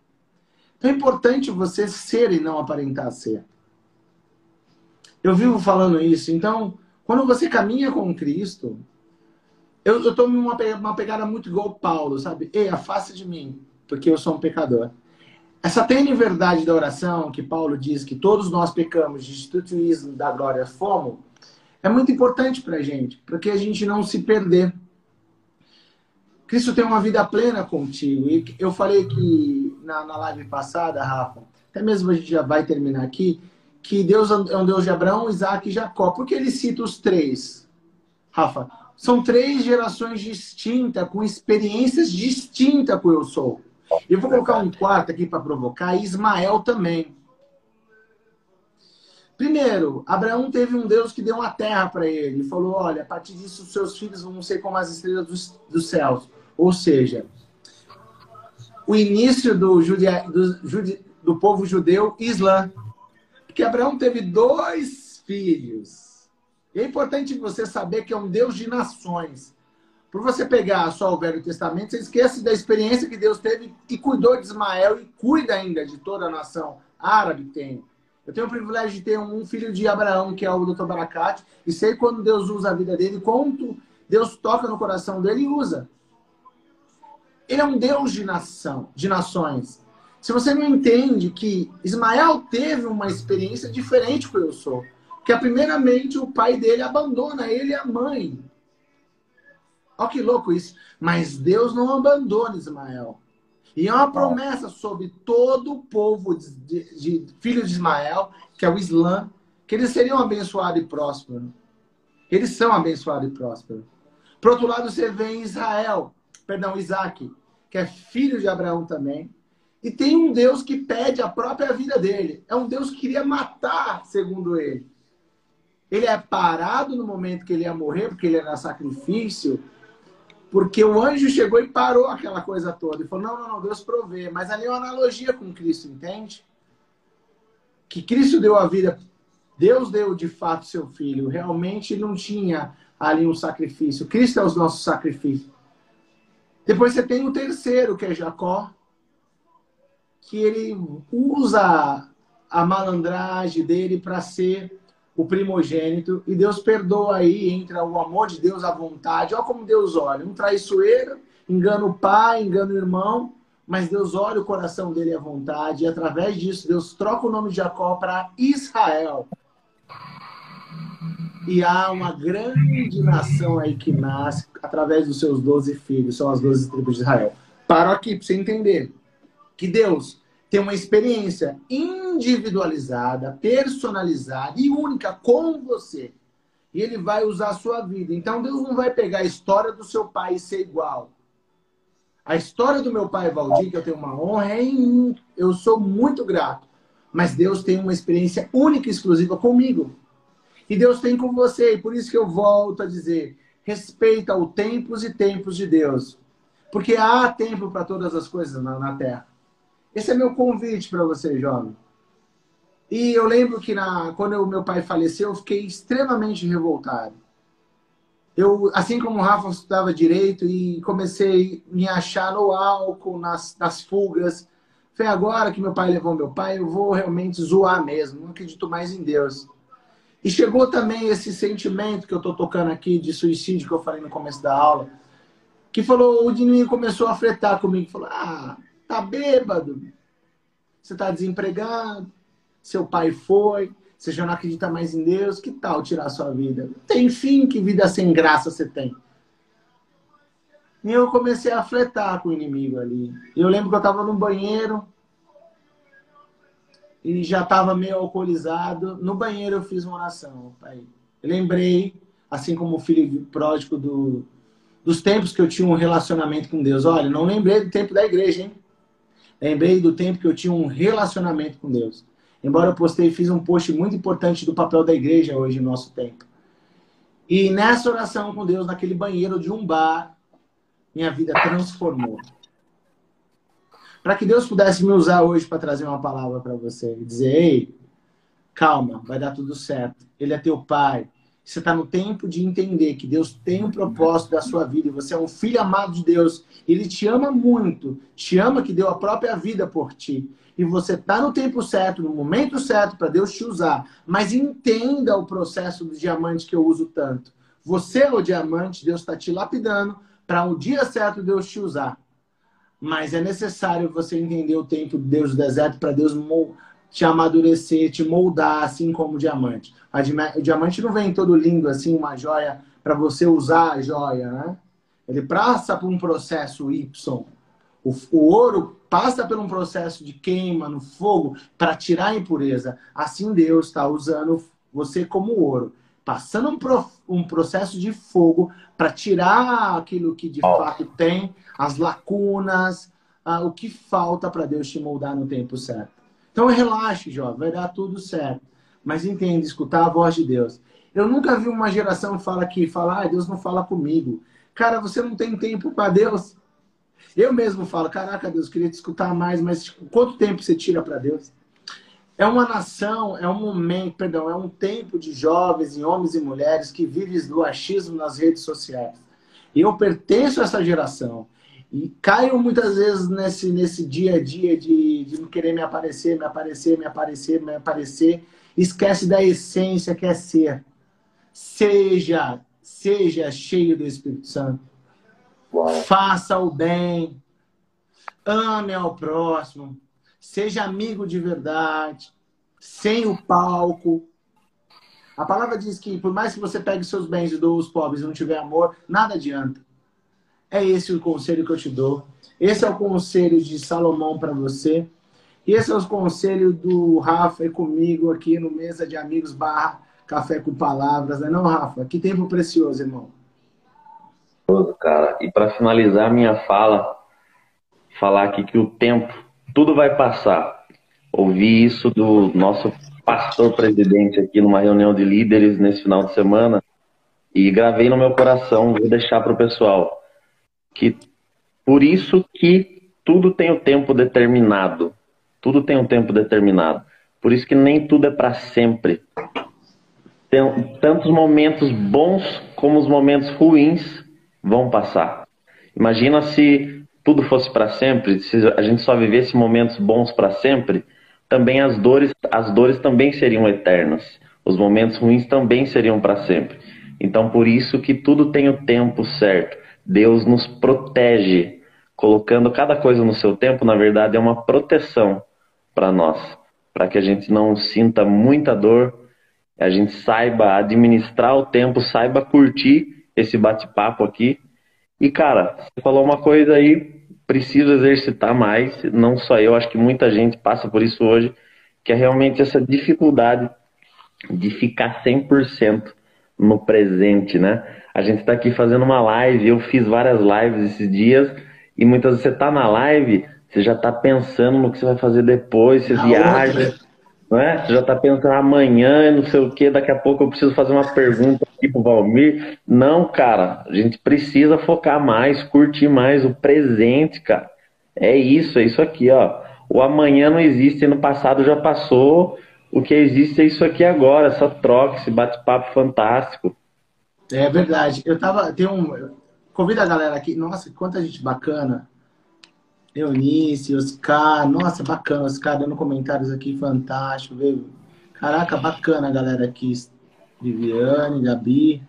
Então é importante você ser e não aparentar ser. Eu vivo falando isso. Então, quando você caminha com Cristo, eu, eu tomo uma, uma pegada muito igual Paulo, sabe? Ei, afaste de mim, porque eu sou um pecador. Essa tênue verdade da oração, que Paulo diz que todos nós pecamos, de da glória fomos, é muito importante para a gente, porque a gente não se perder. Cristo tem uma vida plena contigo. E eu falei que na, na live passada, Rafa, até mesmo a gente já vai terminar aqui, que Deus é um Deus de Abraão, Isaac e Jacó. Por que ele cita os três? Rafa, são três gerações distintas, com experiências distintas com eu sou. Eu vou colocar um quarto aqui para provocar, Ismael também. Primeiro, Abraão teve um Deus que deu uma terra para ele. e falou: olha, a partir disso, seus filhos vão ser como as estrelas dos, dos céus. Ou seja, o início do, judia, do, do povo judeu Islã. Porque Abraão teve dois filhos. É importante você saber que é um Deus de nações. Por você pegar só o Velho Testamento, você esquece da experiência que Deus teve e cuidou de Ismael e cuida ainda de toda a nação árabe tem. Eu tenho o privilégio de ter um filho de Abraão, que é o Dr. Barakat, e sei quando Deus usa a vida dele, quanto Deus toca no coração dele e usa. Ele é um Deus de nação, de nações. Se você não entende que Ismael teve uma experiência diferente que eu sou, que primeiramente o pai dele abandona ele e a mãe. Olha que louco isso. Mas Deus não abandona Ismael. E é uma promessa sobre todo o povo de, de, de filhos de Ismael, que é o Islã, que eles seriam abençoados e prósperos. Eles são abençoados e prósperos. Por outro lado, você vê Israel, perdão, Isaac, que é filho de Abraão também. E tem um Deus que pede a própria vida dele. É um Deus que queria matar, segundo ele. Ele é parado no momento que ele ia morrer, porque ele era sacrifício, porque o anjo chegou e parou aquela coisa toda. E falou: não, não, não, Deus provê. Mas ali é uma analogia com Cristo, entende? Que Cristo deu a vida, Deus deu de fato seu filho. Realmente não tinha ali um sacrifício. Cristo é o nosso sacrifício. Depois você tem o terceiro, que é Jacó, que ele usa a malandragem dele para ser o primogênito. E Deus perdoa aí, entra o amor de Deus à vontade. Olha como Deus olha. Um traiçoeiro, engana o pai, engana o irmão, mas Deus olha o coração dele à vontade. E através disso, Deus troca o nome de Jacó para Israel. E há uma grande nação aí que nasce através dos seus doze filhos, são as doze tribos de Israel. Paro aqui para você entender que Deus tem uma experiência individualizada, personalizada e única com você. E ele vai usar a sua vida. Então Deus não vai pegar a história do seu pai e ser igual. A história do meu pai Valdir, que eu tenho uma honra, é em mim. Eu sou muito grato. Mas Deus tem uma experiência única e exclusiva comigo. E Deus tem com você. E por isso que eu volto a dizer: respeita os tempos e tempos de Deus. Porque há tempo para todas as coisas na, na terra. Esse é meu convite para você, jovem. E eu lembro que na, quando meu pai faleceu, eu fiquei extremamente revoltado. Eu, assim como o Rafa estudava direito e comecei a me achar no álcool, nas, nas fugas. Foi agora que meu pai levou meu pai, eu vou realmente zoar mesmo. Não acredito mais em Deus. E chegou também esse sentimento que eu estou tocando aqui de suicídio que eu falei no começo da aula, que falou, o Dininho começou a fretar comigo, falou: "Ah, tá bêbado. Você tá desempregado, seu pai foi, você já não acredita mais em Deus, que tal tirar sua vida? Tem fim, que vida sem graça você tem?" E eu comecei a fletar com o inimigo ali. Eu lembro que eu estava no banheiro, e já estava meio alcoolizado. No banheiro eu fiz uma oração. Pai. lembrei, assim como o filho pródigo do, dos tempos que eu tinha um relacionamento com Deus. Olha, não lembrei do tempo da igreja, hein? Lembrei do tempo que eu tinha um relacionamento com Deus. Embora eu postei, fiz um post muito importante do papel da igreja hoje no nosso tempo. E nessa oração com Deus, naquele banheiro de um bar, minha vida transformou para que Deus pudesse me usar hoje para trazer uma palavra para você e dizer: ei, calma, vai dar tudo certo. Ele é teu pai. Você está no tempo de entender que Deus tem um propósito da sua vida e você é um filho amado de Deus. Ele te ama muito, te ama que deu a própria vida por ti. E você está no tempo certo, no momento certo para Deus te usar. Mas entenda o processo do diamante que eu uso tanto. Você é o diamante, Deus está te lapidando para o dia certo Deus te usar. Mas é necessário você entender o tempo de Deus do deserto para Deus te amadurecer, te moldar, assim como o diamante. O diamante não vem todo lindo assim, uma joia, para você usar a joia, né? Ele passa por um processo Y. O, o ouro passa por um processo de queima no fogo para tirar a impureza. Assim Deus está usando você como ouro, passando um, pro, um processo de fogo para tirar aquilo que de fato tem as lacunas, ah, o que falta para Deus te moldar no tempo certo. Então relaxe, jovem, vai dar tudo certo. Mas entenda, escutar a voz de Deus. Eu nunca vi uma geração fala que fala, ah, Deus não fala comigo. Cara, você não tem tempo para Deus. Eu mesmo falo, caraca, Deus, queria te escutar mais, mas quanto tempo você tira para Deus? É uma nação, é um momento, perdão, é um tempo de jovens e homens e mulheres que vivem do achismo nas redes sociais. E eu pertenço a essa geração. E caio muitas vezes nesse, nesse dia a dia de, de não querer me aparecer, me aparecer, me aparecer, me aparecer. Esquece da essência que é ser. Seja, seja cheio do Espírito Santo. Uau. Faça o bem. Ame ao próximo. Seja amigo de verdade. Sem o palco. A palavra diz que por mais que você pegue seus bens e doe aos pobres e não tiver amor, nada adianta. É esse o conselho que eu te dou. Esse é o conselho de Salomão para você. E esse é o conselho do Rafa e comigo aqui no Mesa de Amigos barra Café com Palavras. Né não, Rafa? Que tempo precioso, irmão. Cara. E para finalizar minha fala, falar aqui que o tempo, tudo vai passar. Ouvi isso do nosso pastor presidente aqui numa reunião de líderes nesse final de semana e gravei no meu coração, vou deixar para o pessoal que por isso que tudo tem o um tempo determinado. Tudo tem um tempo determinado. Por isso que nem tudo é para sempre. Tem tantos momentos bons como os momentos ruins vão passar. Imagina se tudo fosse para sempre, se a gente só vivesse momentos bons para sempre, também as dores, as dores também seriam eternas. Os momentos ruins também seriam para sempre. Então por isso que tudo tem o tempo certo. Deus nos protege, colocando cada coisa no seu tempo, na verdade, é uma proteção para nós, para que a gente não sinta muita dor a gente saiba administrar o tempo, saiba curtir esse bate-papo aqui. E, cara, você falou uma coisa aí, preciso exercitar mais, não só eu, acho que muita gente passa por isso hoje, que é realmente essa dificuldade de ficar 100% no presente, né? A gente está aqui fazendo uma live, eu fiz várias lives esses dias, e muitas vezes você está na live, você já está pensando no que você vai fazer depois, você viaja, não é? Você já está pensando amanhã, não sei o que, daqui a pouco eu preciso fazer uma pergunta aqui pro Valmir. Não, cara, a gente precisa focar mais, curtir mais o presente, cara. É isso, é isso aqui, ó. O amanhã não existe, no passado já passou. O que existe é isso aqui agora, essa troca, esse bate-papo fantástico. É verdade. Eu tava. Tem um. Convida a galera aqui. Nossa, quanta gente bacana. Eunice, Oscar. Nossa, bacana. Oscar dando comentários aqui, fantástico. Viu? Caraca, bacana a galera aqui. Viviane, Gabi,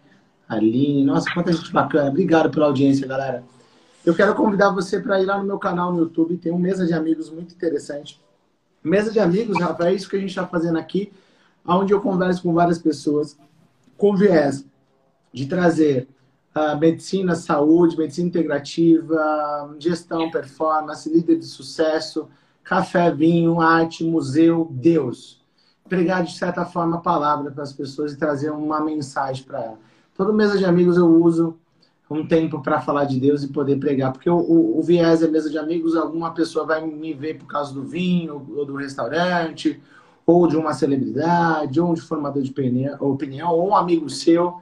Aline. Nossa, quanta gente bacana. Obrigado pela audiência, galera. Eu quero convidar você para ir lá no meu canal no YouTube. Tem uma mesa de amigos muito interessante. Mesa de amigos, Rafa, é isso que a gente está fazendo aqui, onde eu converso com várias pessoas com viés de trazer uh, medicina, saúde, medicina integrativa, gestão, performance, líder de sucesso, café, vinho, arte, museu, Deus. Pregar, de certa forma, a palavra para as pessoas e trazer uma mensagem para elas. Toda mesa de amigos eu uso um tempo para falar de Deus e poder pregar. Porque o, o, o, viés é mesa de amigos, alguma pessoa vai me ver por causa do vinho, ou do restaurante, ou de uma celebridade, ou de formador de opinião, ou um amigo seu.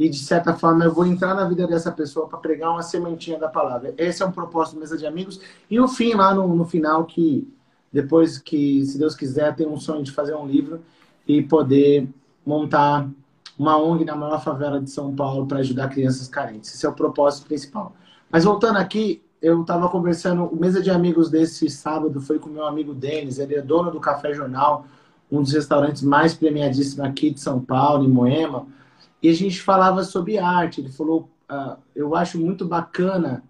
E, de certa forma, eu vou entrar na vida dessa pessoa para pregar uma sementinha da palavra. Esse é um propósito mesa de amigos. E o fim, lá no, no final, que depois que, se Deus quiser, tem um sonho de fazer um livro e poder montar uma ONG na maior favela de São Paulo para ajudar crianças carentes. Esse é o propósito principal. Mas voltando aqui, eu estava conversando, o mesa de amigos desse sábado foi com meu amigo Denis, ele é dono do Café Jornal, um dos restaurantes mais premiadíssimos aqui de São Paulo, em Moema, e a gente falava sobre arte. Ele falou, uh, eu acho muito bacana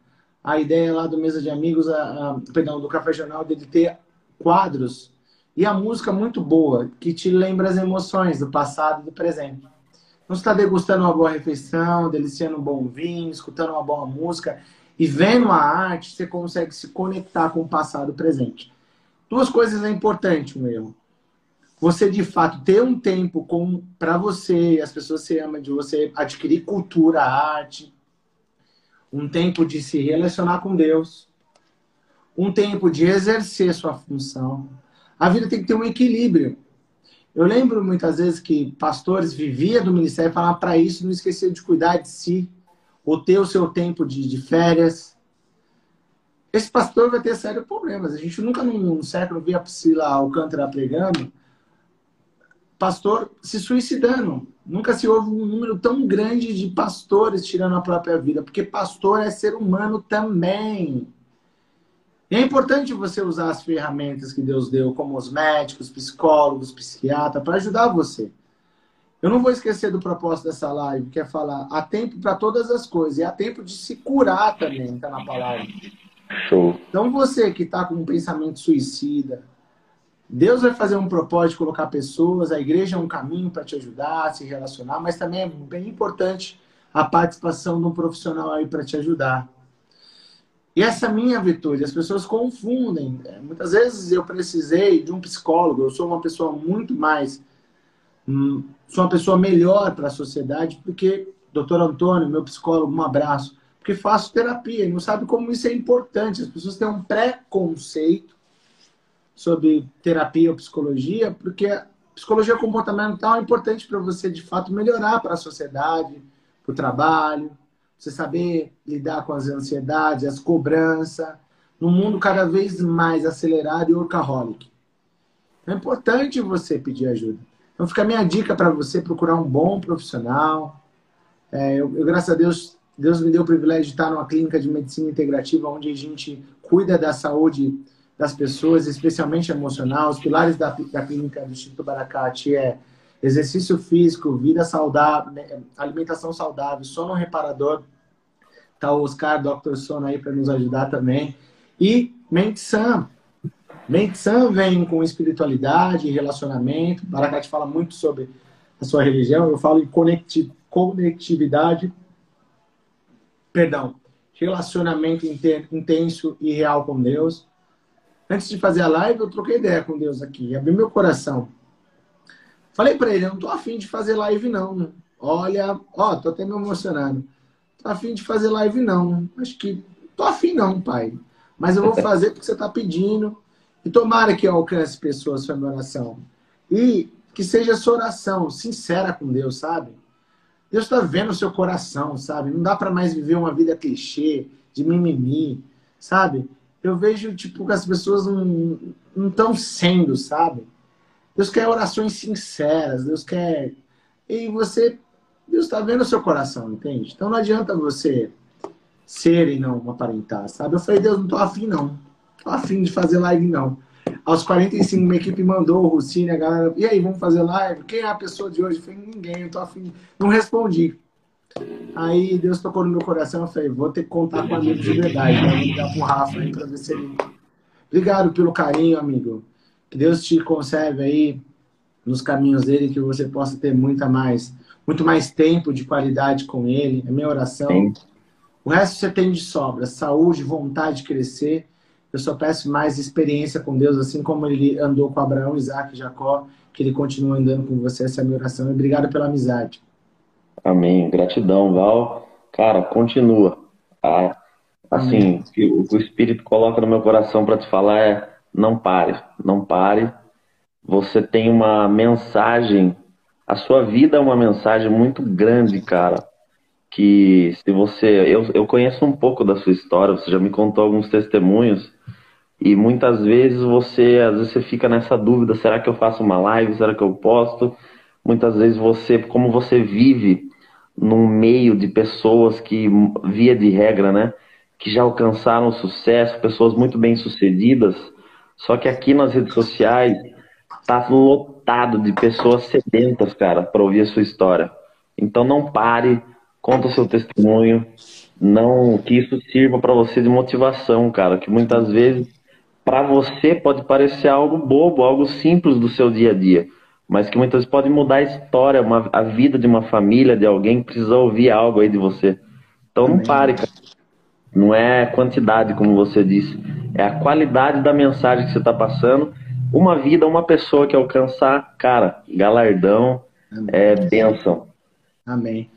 a ideia lá do mesa de amigos, uh, uh, perdão, do Café Jornal, dele ter quadros e a música muito boa, que te lembra as emoções do passado e do presente. Então, você está degustando uma boa refeição, deliciando um bom vinho, escutando uma boa música e vendo a arte, você consegue se conectar com o passado presente. Duas coisas é importante, meu. Você, de fato, ter um tempo para você, as pessoas se amam, de você adquirir cultura, arte, um tempo de se relacionar com Deus, um tempo de exercer sua função. A vida tem que ter um equilíbrio. Eu lembro muitas vezes que pastores viviam do ministério e falavam para isso, não esquecer de cuidar de si, ou ter o seu tempo de, de férias. Esse pastor vai ter sérios problemas. A gente nunca, num século, via a Priscila Alcântara pregando, pastor se suicidando. Nunca se houve um número tão grande de pastores tirando a própria vida, porque pastor é ser humano também. E é importante você usar as ferramentas que Deus deu, como os médicos, psicólogos, psiquiatras, para ajudar você. Eu não vou esquecer do propósito dessa live, que é falar há tempo para todas as coisas, e há tempo de se curar também, está na palavra. Show. Então você que está com um pensamento suicida, Deus vai fazer um propósito de colocar pessoas, a igreja é um caminho para te ajudar a se relacionar, mas também é bem importante a participação de um profissional aí para te ajudar. E essa minha virtude, as pessoas confundem. Né? Muitas vezes eu precisei de um psicólogo, eu sou uma pessoa muito mais. Hum, sou uma pessoa melhor para a sociedade, porque, doutor Antônio, meu psicólogo, um abraço, porque faço terapia e não sabe como isso é importante. As pessoas têm um preconceito sobre terapia ou psicologia, porque psicologia comportamental é importante para você, de fato, melhorar para a sociedade, para o trabalho, você saber lidar com as ansiedades, as cobranças, num mundo cada vez mais acelerado e workaholic. É importante você pedir ajuda. Então fica a minha dica para você procurar um bom profissional. É, eu, eu, graças a Deus, Deus me deu o privilégio de estar numa clínica de medicina integrativa onde a gente cuida da saúde das pessoas, especialmente emocional. Os pilares da, da clínica do Instituto Baracate é exercício físico, vida saudável, né, alimentação saudável, sono reparador. Tá o Oscar, Dr. Sono aí para nos ajudar também. E mente sã. Mente sã vem com espiritualidade, relacionamento. Baracate fala muito sobre a sua religião, eu falo em conecti conectividade, perdão, relacionamento intenso e real com Deus. Antes de fazer a live, eu troquei ideia com Deus aqui, abri meu coração. Falei para ele, eu não tô afim de fazer live não. Olha, ó, tô até me emocionando. Tô afim de fazer live não. Acho que tô afim não, pai. Mas eu vou fazer porque você tá pedindo. E tomara que eu alcance pessoas com a minha oração. E que seja sua oração sincera com Deus, sabe? Deus está vendo o seu coração, sabe? Não dá para mais viver uma vida clichê, de mimimi, sabe? Eu vejo, tipo, que as pessoas não estão sendo, sabe? Deus quer orações sinceras, Deus quer. E você. Deus está vendo o seu coração, entende? Então não adianta você ser e não aparentar, sabe? Eu falei, Deus, não tô afim, não. Tô afim de fazer live, não. Aos 45, minha equipe mandou o Rucine, a galera, e aí, vamos fazer live? Quem é a pessoa de hoje? Eu falei, ninguém, eu tô afim. Não respondi. Aí Deus tocou no meu coração, eu falei, vou ter que contar com amigo de verdade. Né? Vou ligar pro Rafa aí pra ver se ele. Obrigado pelo carinho, amigo. Que Deus te conserve aí nos caminhos dele, que você possa ter muita mais, muito mais tempo de qualidade com ele. É minha oração. Sim. O resto você tem de sobra, saúde, vontade de crescer eu só peço mais experiência com Deus, assim como ele andou com Abraão, Isaac e Jacó, que ele continue andando com você. Essa é a minha oração. E obrigado pela amizade. Amém. Gratidão, Val. Cara, continua. Tá? Assim, o que o Espírito coloca no meu coração para te falar é: não pare, não pare. Você tem uma mensagem, a sua vida é uma mensagem muito grande, cara que se você. Eu, eu conheço um pouco da sua história, você já me contou alguns testemunhos, e muitas vezes você, às vezes você fica nessa dúvida, será que eu faço uma live, será que eu posto? Muitas vezes você, como você vive num meio de pessoas que, via de regra, né, que já alcançaram sucesso, pessoas muito bem sucedidas, só que aqui nas redes sociais tá lotado de pessoas sedentas, cara, para ouvir a sua história. Então não pare, conta o seu testemunho, não que isso sirva para você de motivação, cara, que muitas vezes para você pode parecer algo bobo, algo simples do seu dia a dia, mas que muitas vezes pode mudar a história, uma, a vida de uma família, de alguém que precisa ouvir algo aí de você. Então não pare, cara. Não é quantidade, como você disse, é a qualidade da mensagem que você está passando. Uma vida, uma pessoa que alcançar, cara, galardão, Amém. é bênção. Amém.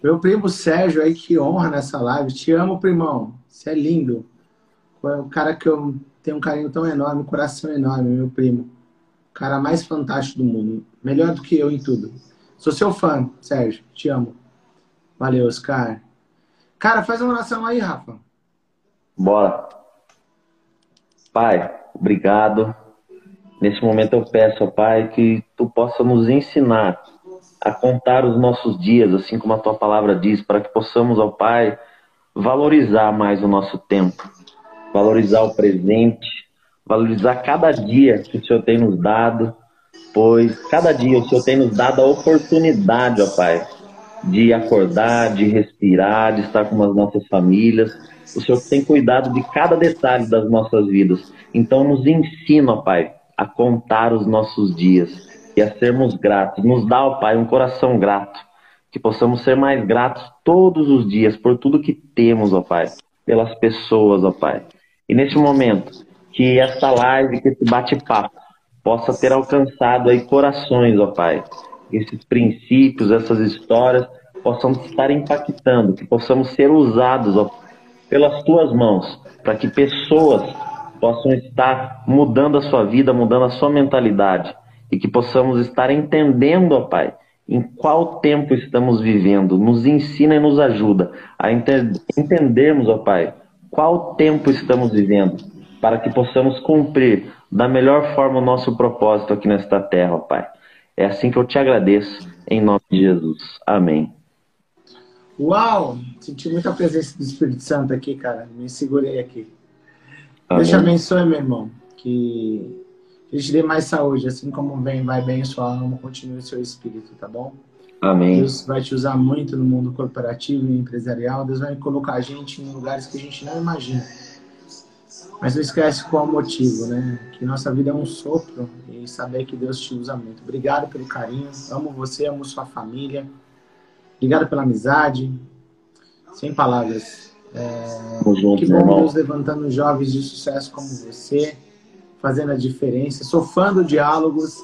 Meu primo Sérgio aí, que honra nessa live. Te amo, primão. Você é lindo. É o cara que eu tenho um carinho tão enorme, um coração enorme, meu primo. Cara mais fantástico do mundo. Melhor do que eu em tudo. Sou seu fã, Sérgio. Te amo. Valeu, Oscar. Cara, faz uma oração aí, Rafa. Bora. Pai, obrigado. Nesse momento eu peço, Pai, que tu possa nos ensinar a contar os nossos dias, assim como a tua palavra diz, para que possamos, ó Pai, valorizar mais o nosso tempo, valorizar o presente, valorizar cada dia que o Senhor tem nos dado, pois cada dia o Senhor tem nos dado a oportunidade, ó Pai, de acordar, de respirar, de estar com as nossas famílias. O Senhor tem cuidado de cada detalhe das nossas vidas. Então nos ensina, ó Pai, a contar os nossos dias e a sermos gratos. Nos dá, ó Pai, um coração grato, que possamos ser mais gratos todos os dias por tudo que temos, ó Pai, pelas pessoas, ó Pai. E neste momento, que esta live, que esse bate-papo, possa ter alcançado aí corações, ó Pai. Esses princípios, essas histórias possam estar impactando, que possamos ser usados ó, pelas tuas mãos, para que pessoas possam estar mudando a sua vida, mudando a sua mentalidade e que possamos estar entendendo, ó Pai, em qual tempo estamos vivendo. Nos ensina e nos ajuda a entendermos, ó Pai, qual tempo estamos vivendo, para que possamos cumprir da melhor forma o nosso propósito aqui nesta terra, Pai. É assim que eu te agradeço, em nome de Jesus. Amém. Uau! Senti muita presença do Espírito Santo aqui, cara. Me segurei aqui. Amém. Deus te abençoe, meu irmão. Que Deus te dê mais saúde, assim como vem, vai bem sua alma, continue o seu espírito, tá bom? Amém. Deus vai te usar muito no mundo corporativo e empresarial. Deus vai colocar a gente em lugares que a gente não imagina. Mas não esquece qual o motivo, né? Que nossa vida é um sopro e saber que Deus te usa muito. Obrigado pelo carinho. Amo você, amo sua família. Obrigado pela amizade. Sem palavras. É... junto, que bom Deus levantando jovens de sucesso como você, fazendo a diferença. Sou fã do Diálogos.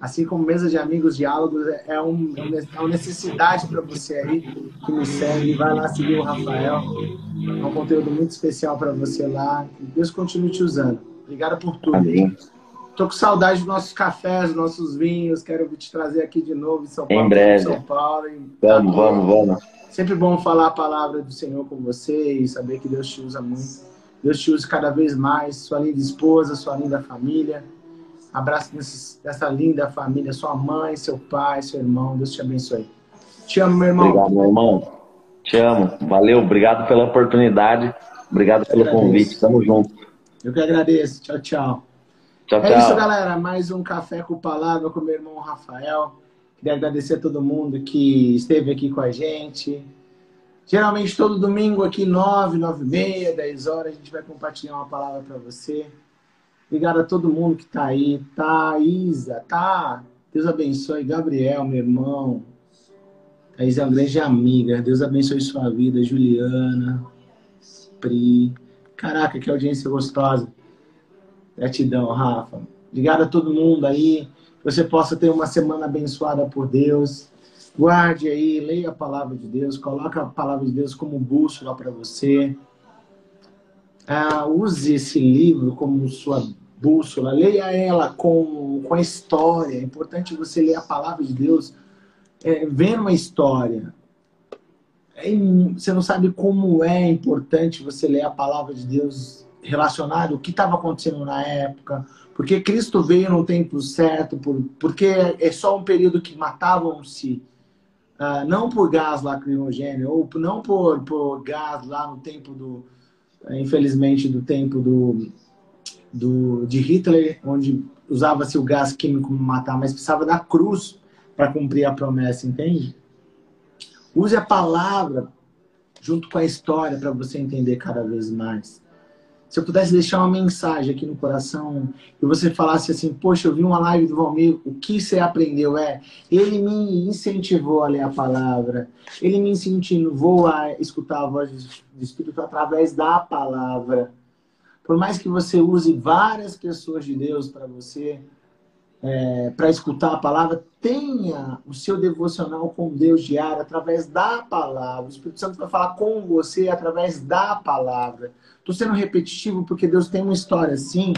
Assim como Mesa de Amigos Diálogos é, um, é uma necessidade para você aí que me segue. Vai lá seguir o Rafael. É um conteúdo muito especial para você lá. Deus continue te usando. Obrigado por tudo. Amém. Tô com saudade dos nossos cafés, dos nossos vinhos. Quero te trazer aqui de novo em São Paulo. Em breve. São Paulo. Vamos, vamos, vamos. Sempre bom falar a palavra do Senhor com você e saber que Deus te usa muito. Deus te usa cada vez mais. Sua linda esposa, sua linda família. Abraço dessa linda família, sua mãe, seu pai, seu irmão. Deus te abençoe. Te amo, meu irmão. Obrigado, meu irmão. Te amo. Valeu, obrigado pela oportunidade. Obrigado pelo convite. Tamo junto. Eu que agradeço. Tchau, tchau. Tchau, É tchau. isso, galera. Mais um Café com Palavra com meu irmão Rafael. Queria agradecer a todo mundo que esteve aqui com a gente. Geralmente, todo domingo aqui, 9, 9 e meia, 10 horas, a gente vai compartilhar uma palavra para você. Obrigado a todo mundo que está aí. Tá, Isa, tá. Deus abençoe. Gabriel, meu irmão. Thaís é uma grande amiga. Deus abençoe sua vida. Juliana, Pri. Caraca, que audiência gostosa. Gratidão, Rafa. Obrigado a todo mundo aí. Que você possa ter uma semana abençoada por Deus. Guarde aí, leia a palavra de Deus, coloque a palavra de Deus como bússola para você. Ah, use esse livro como sua bússola, leia ela com, com a história. É importante você ler a palavra de Deus é, vendo uma história. É, você não sabe como é importante você ler a palavra de Deus relacionado o que estava acontecendo na época, porque Cristo veio no tempo certo, por, porque é só um período que matavam-se, uh, não por gás lacrimogêneo, ou não por, por gás lá no tempo do, infelizmente, do tempo do, do, de Hitler, onde usava-se o gás químico para matar, mas precisava da cruz para cumprir a promessa, entende? Use a palavra junto com a história para você entender cada vez mais. Se eu pudesse deixar uma mensagem aqui no coração e você falasse assim, poxa, eu vi uma live do Valmir, o que você aprendeu é, ele me incentivou a ler a palavra, ele me incentivou a escutar a voz do Espírito através da palavra. Por mais que você use várias pessoas de Deus para você, é, para escutar a palavra, tenha o seu devocional com Deus diário através da palavra. O Espírito Santo vai falar com você através da palavra. Estou sendo repetitivo porque Deus tem uma história assim,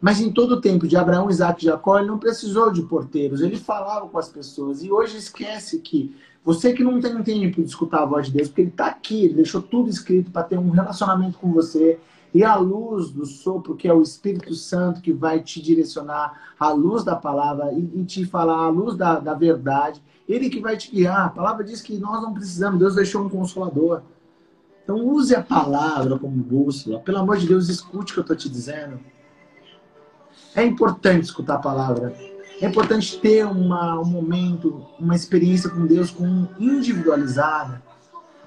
mas em todo o tempo de Abraão, Isaac e Jacó, ele não precisou de porteiros, ele falava com as pessoas. E hoje esquece que você que não tem tempo de escutar a voz de Deus, porque ele está aqui, ele deixou tudo escrito para ter um relacionamento com você, e a luz do sopro, que é o Espírito Santo que vai te direcionar, a luz da palavra e, e te falar a luz da, da verdade, ele que vai te guiar. A palavra diz que nós não precisamos, Deus deixou um consolador. Então use a palavra como bússola. Pelo amor de Deus, escute o que eu estou te dizendo. É importante escutar a palavra. É importante ter uma, um momento, uma experiência com Deus com individualizada.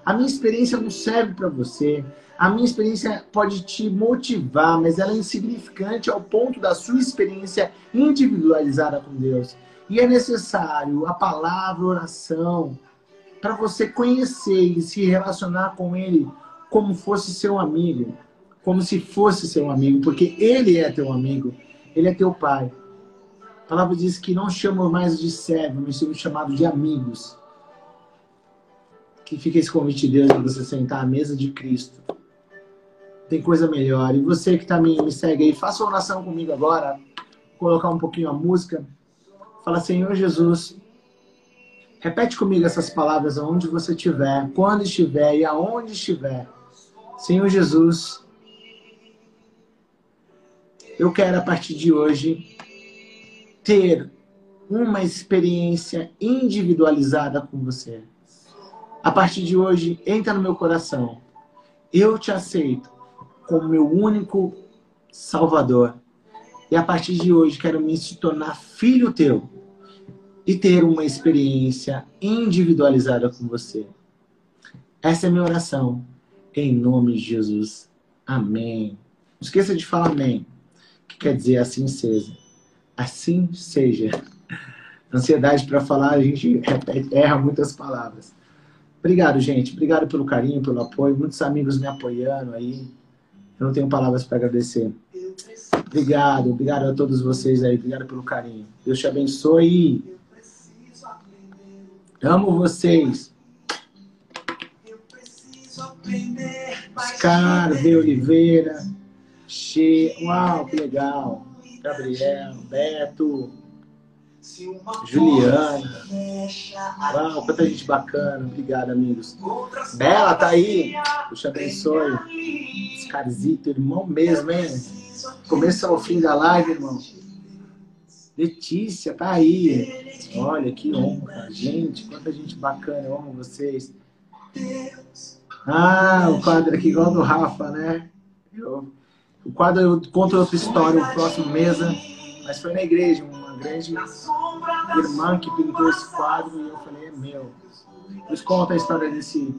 A minha experiência não serve para você. A minha experiência pode te motivar, mas ela é insignificante ao ponto da sua experiência individualizada com Deus. E é necessário a palavra, a oração, para você conhecer e se relacionar com Ele como fosse seu amigo, como se fosse seu amigo, porque Ele é teu amigo, Ele é teu Pai. A palavra diz que não chamam mais de servo, mas somos chamados de amigos. Que fica esse convite de Deus de você sentar à mesa de Cristo. Tem coisa melhor. E você que tá me, me segue aí, faça uma oração comigo agora. Colocar um pouquinho a música. Fala, Senhor Jesus, repete comigo essas palavras aonde você estiver, quando estiver e aonde estiver. Senhor Jesus, eu quero a partir de hoje ter uma experiência individualizada com você. A partir de hoje, entra no meu coração. Eu te aceito como meu único Salvador. E a partir de hoje, quero me tornar filho teu e ter uma experiência individualizada com você. Essa é minha oração. Em nome de Jesus. Amém. esqueça de falar amém, que quer dizer assim seja. Assim seja. Ansiedade para falar, a gente repete, erra muitas palavras. Obrigado, gente. Obrigado pelo carinho, pelo apoio. Muitos amigos me apoiando aí. Eu não tenho palavras para agradecer. Obrigado, obrigado a todos vocês aí. Obrigado pelo carinho. Deus te abençoe. Amo vocês. Oscar V. Oliveira. Che... Uau, que legal. Gabriel, Beto. Juliana. Uau, quanta gente bacana. Obrigado, amigos. Bela, tá aí. Deus te abençoe. Oscarzito, irmão mesmo, hein? Começo ao fim da live, irmão. Letícia, tá aí. Olha que honra. Gente, quanta gente bacana. Eu amo vocês. Ah, o quadro aqui igual do Rafa, né? Eu, o quadro eu conto outra história, o próximo mesa, mas foi na igreja, uma grande irmã que pintou esse quadro e eu falei, é meu. Eles contam a história desse,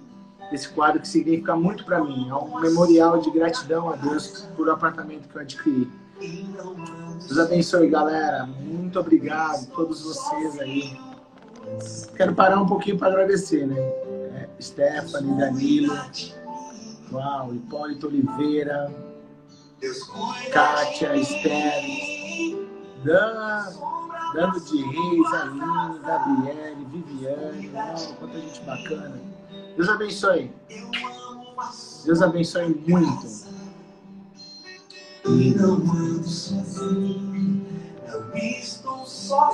desse quadro que significa muito para mim. É um memorial de gratidão a Deus por o apartamento que eu adquiri. Deus abençoe, galera. Muito obrigado a todos vocês aí. Quero parar um pouquinho para agradecer, né? É, Stephanie, Danilo, uau, Hipólito Oliveira, Kátia, Esther, Dan, Dano de Reis, Aline, Gabriele, Viviane, uau, quanta gente bacana. Deus abençoe. Deus abençoe muito. E não ando sozinho, não estou só.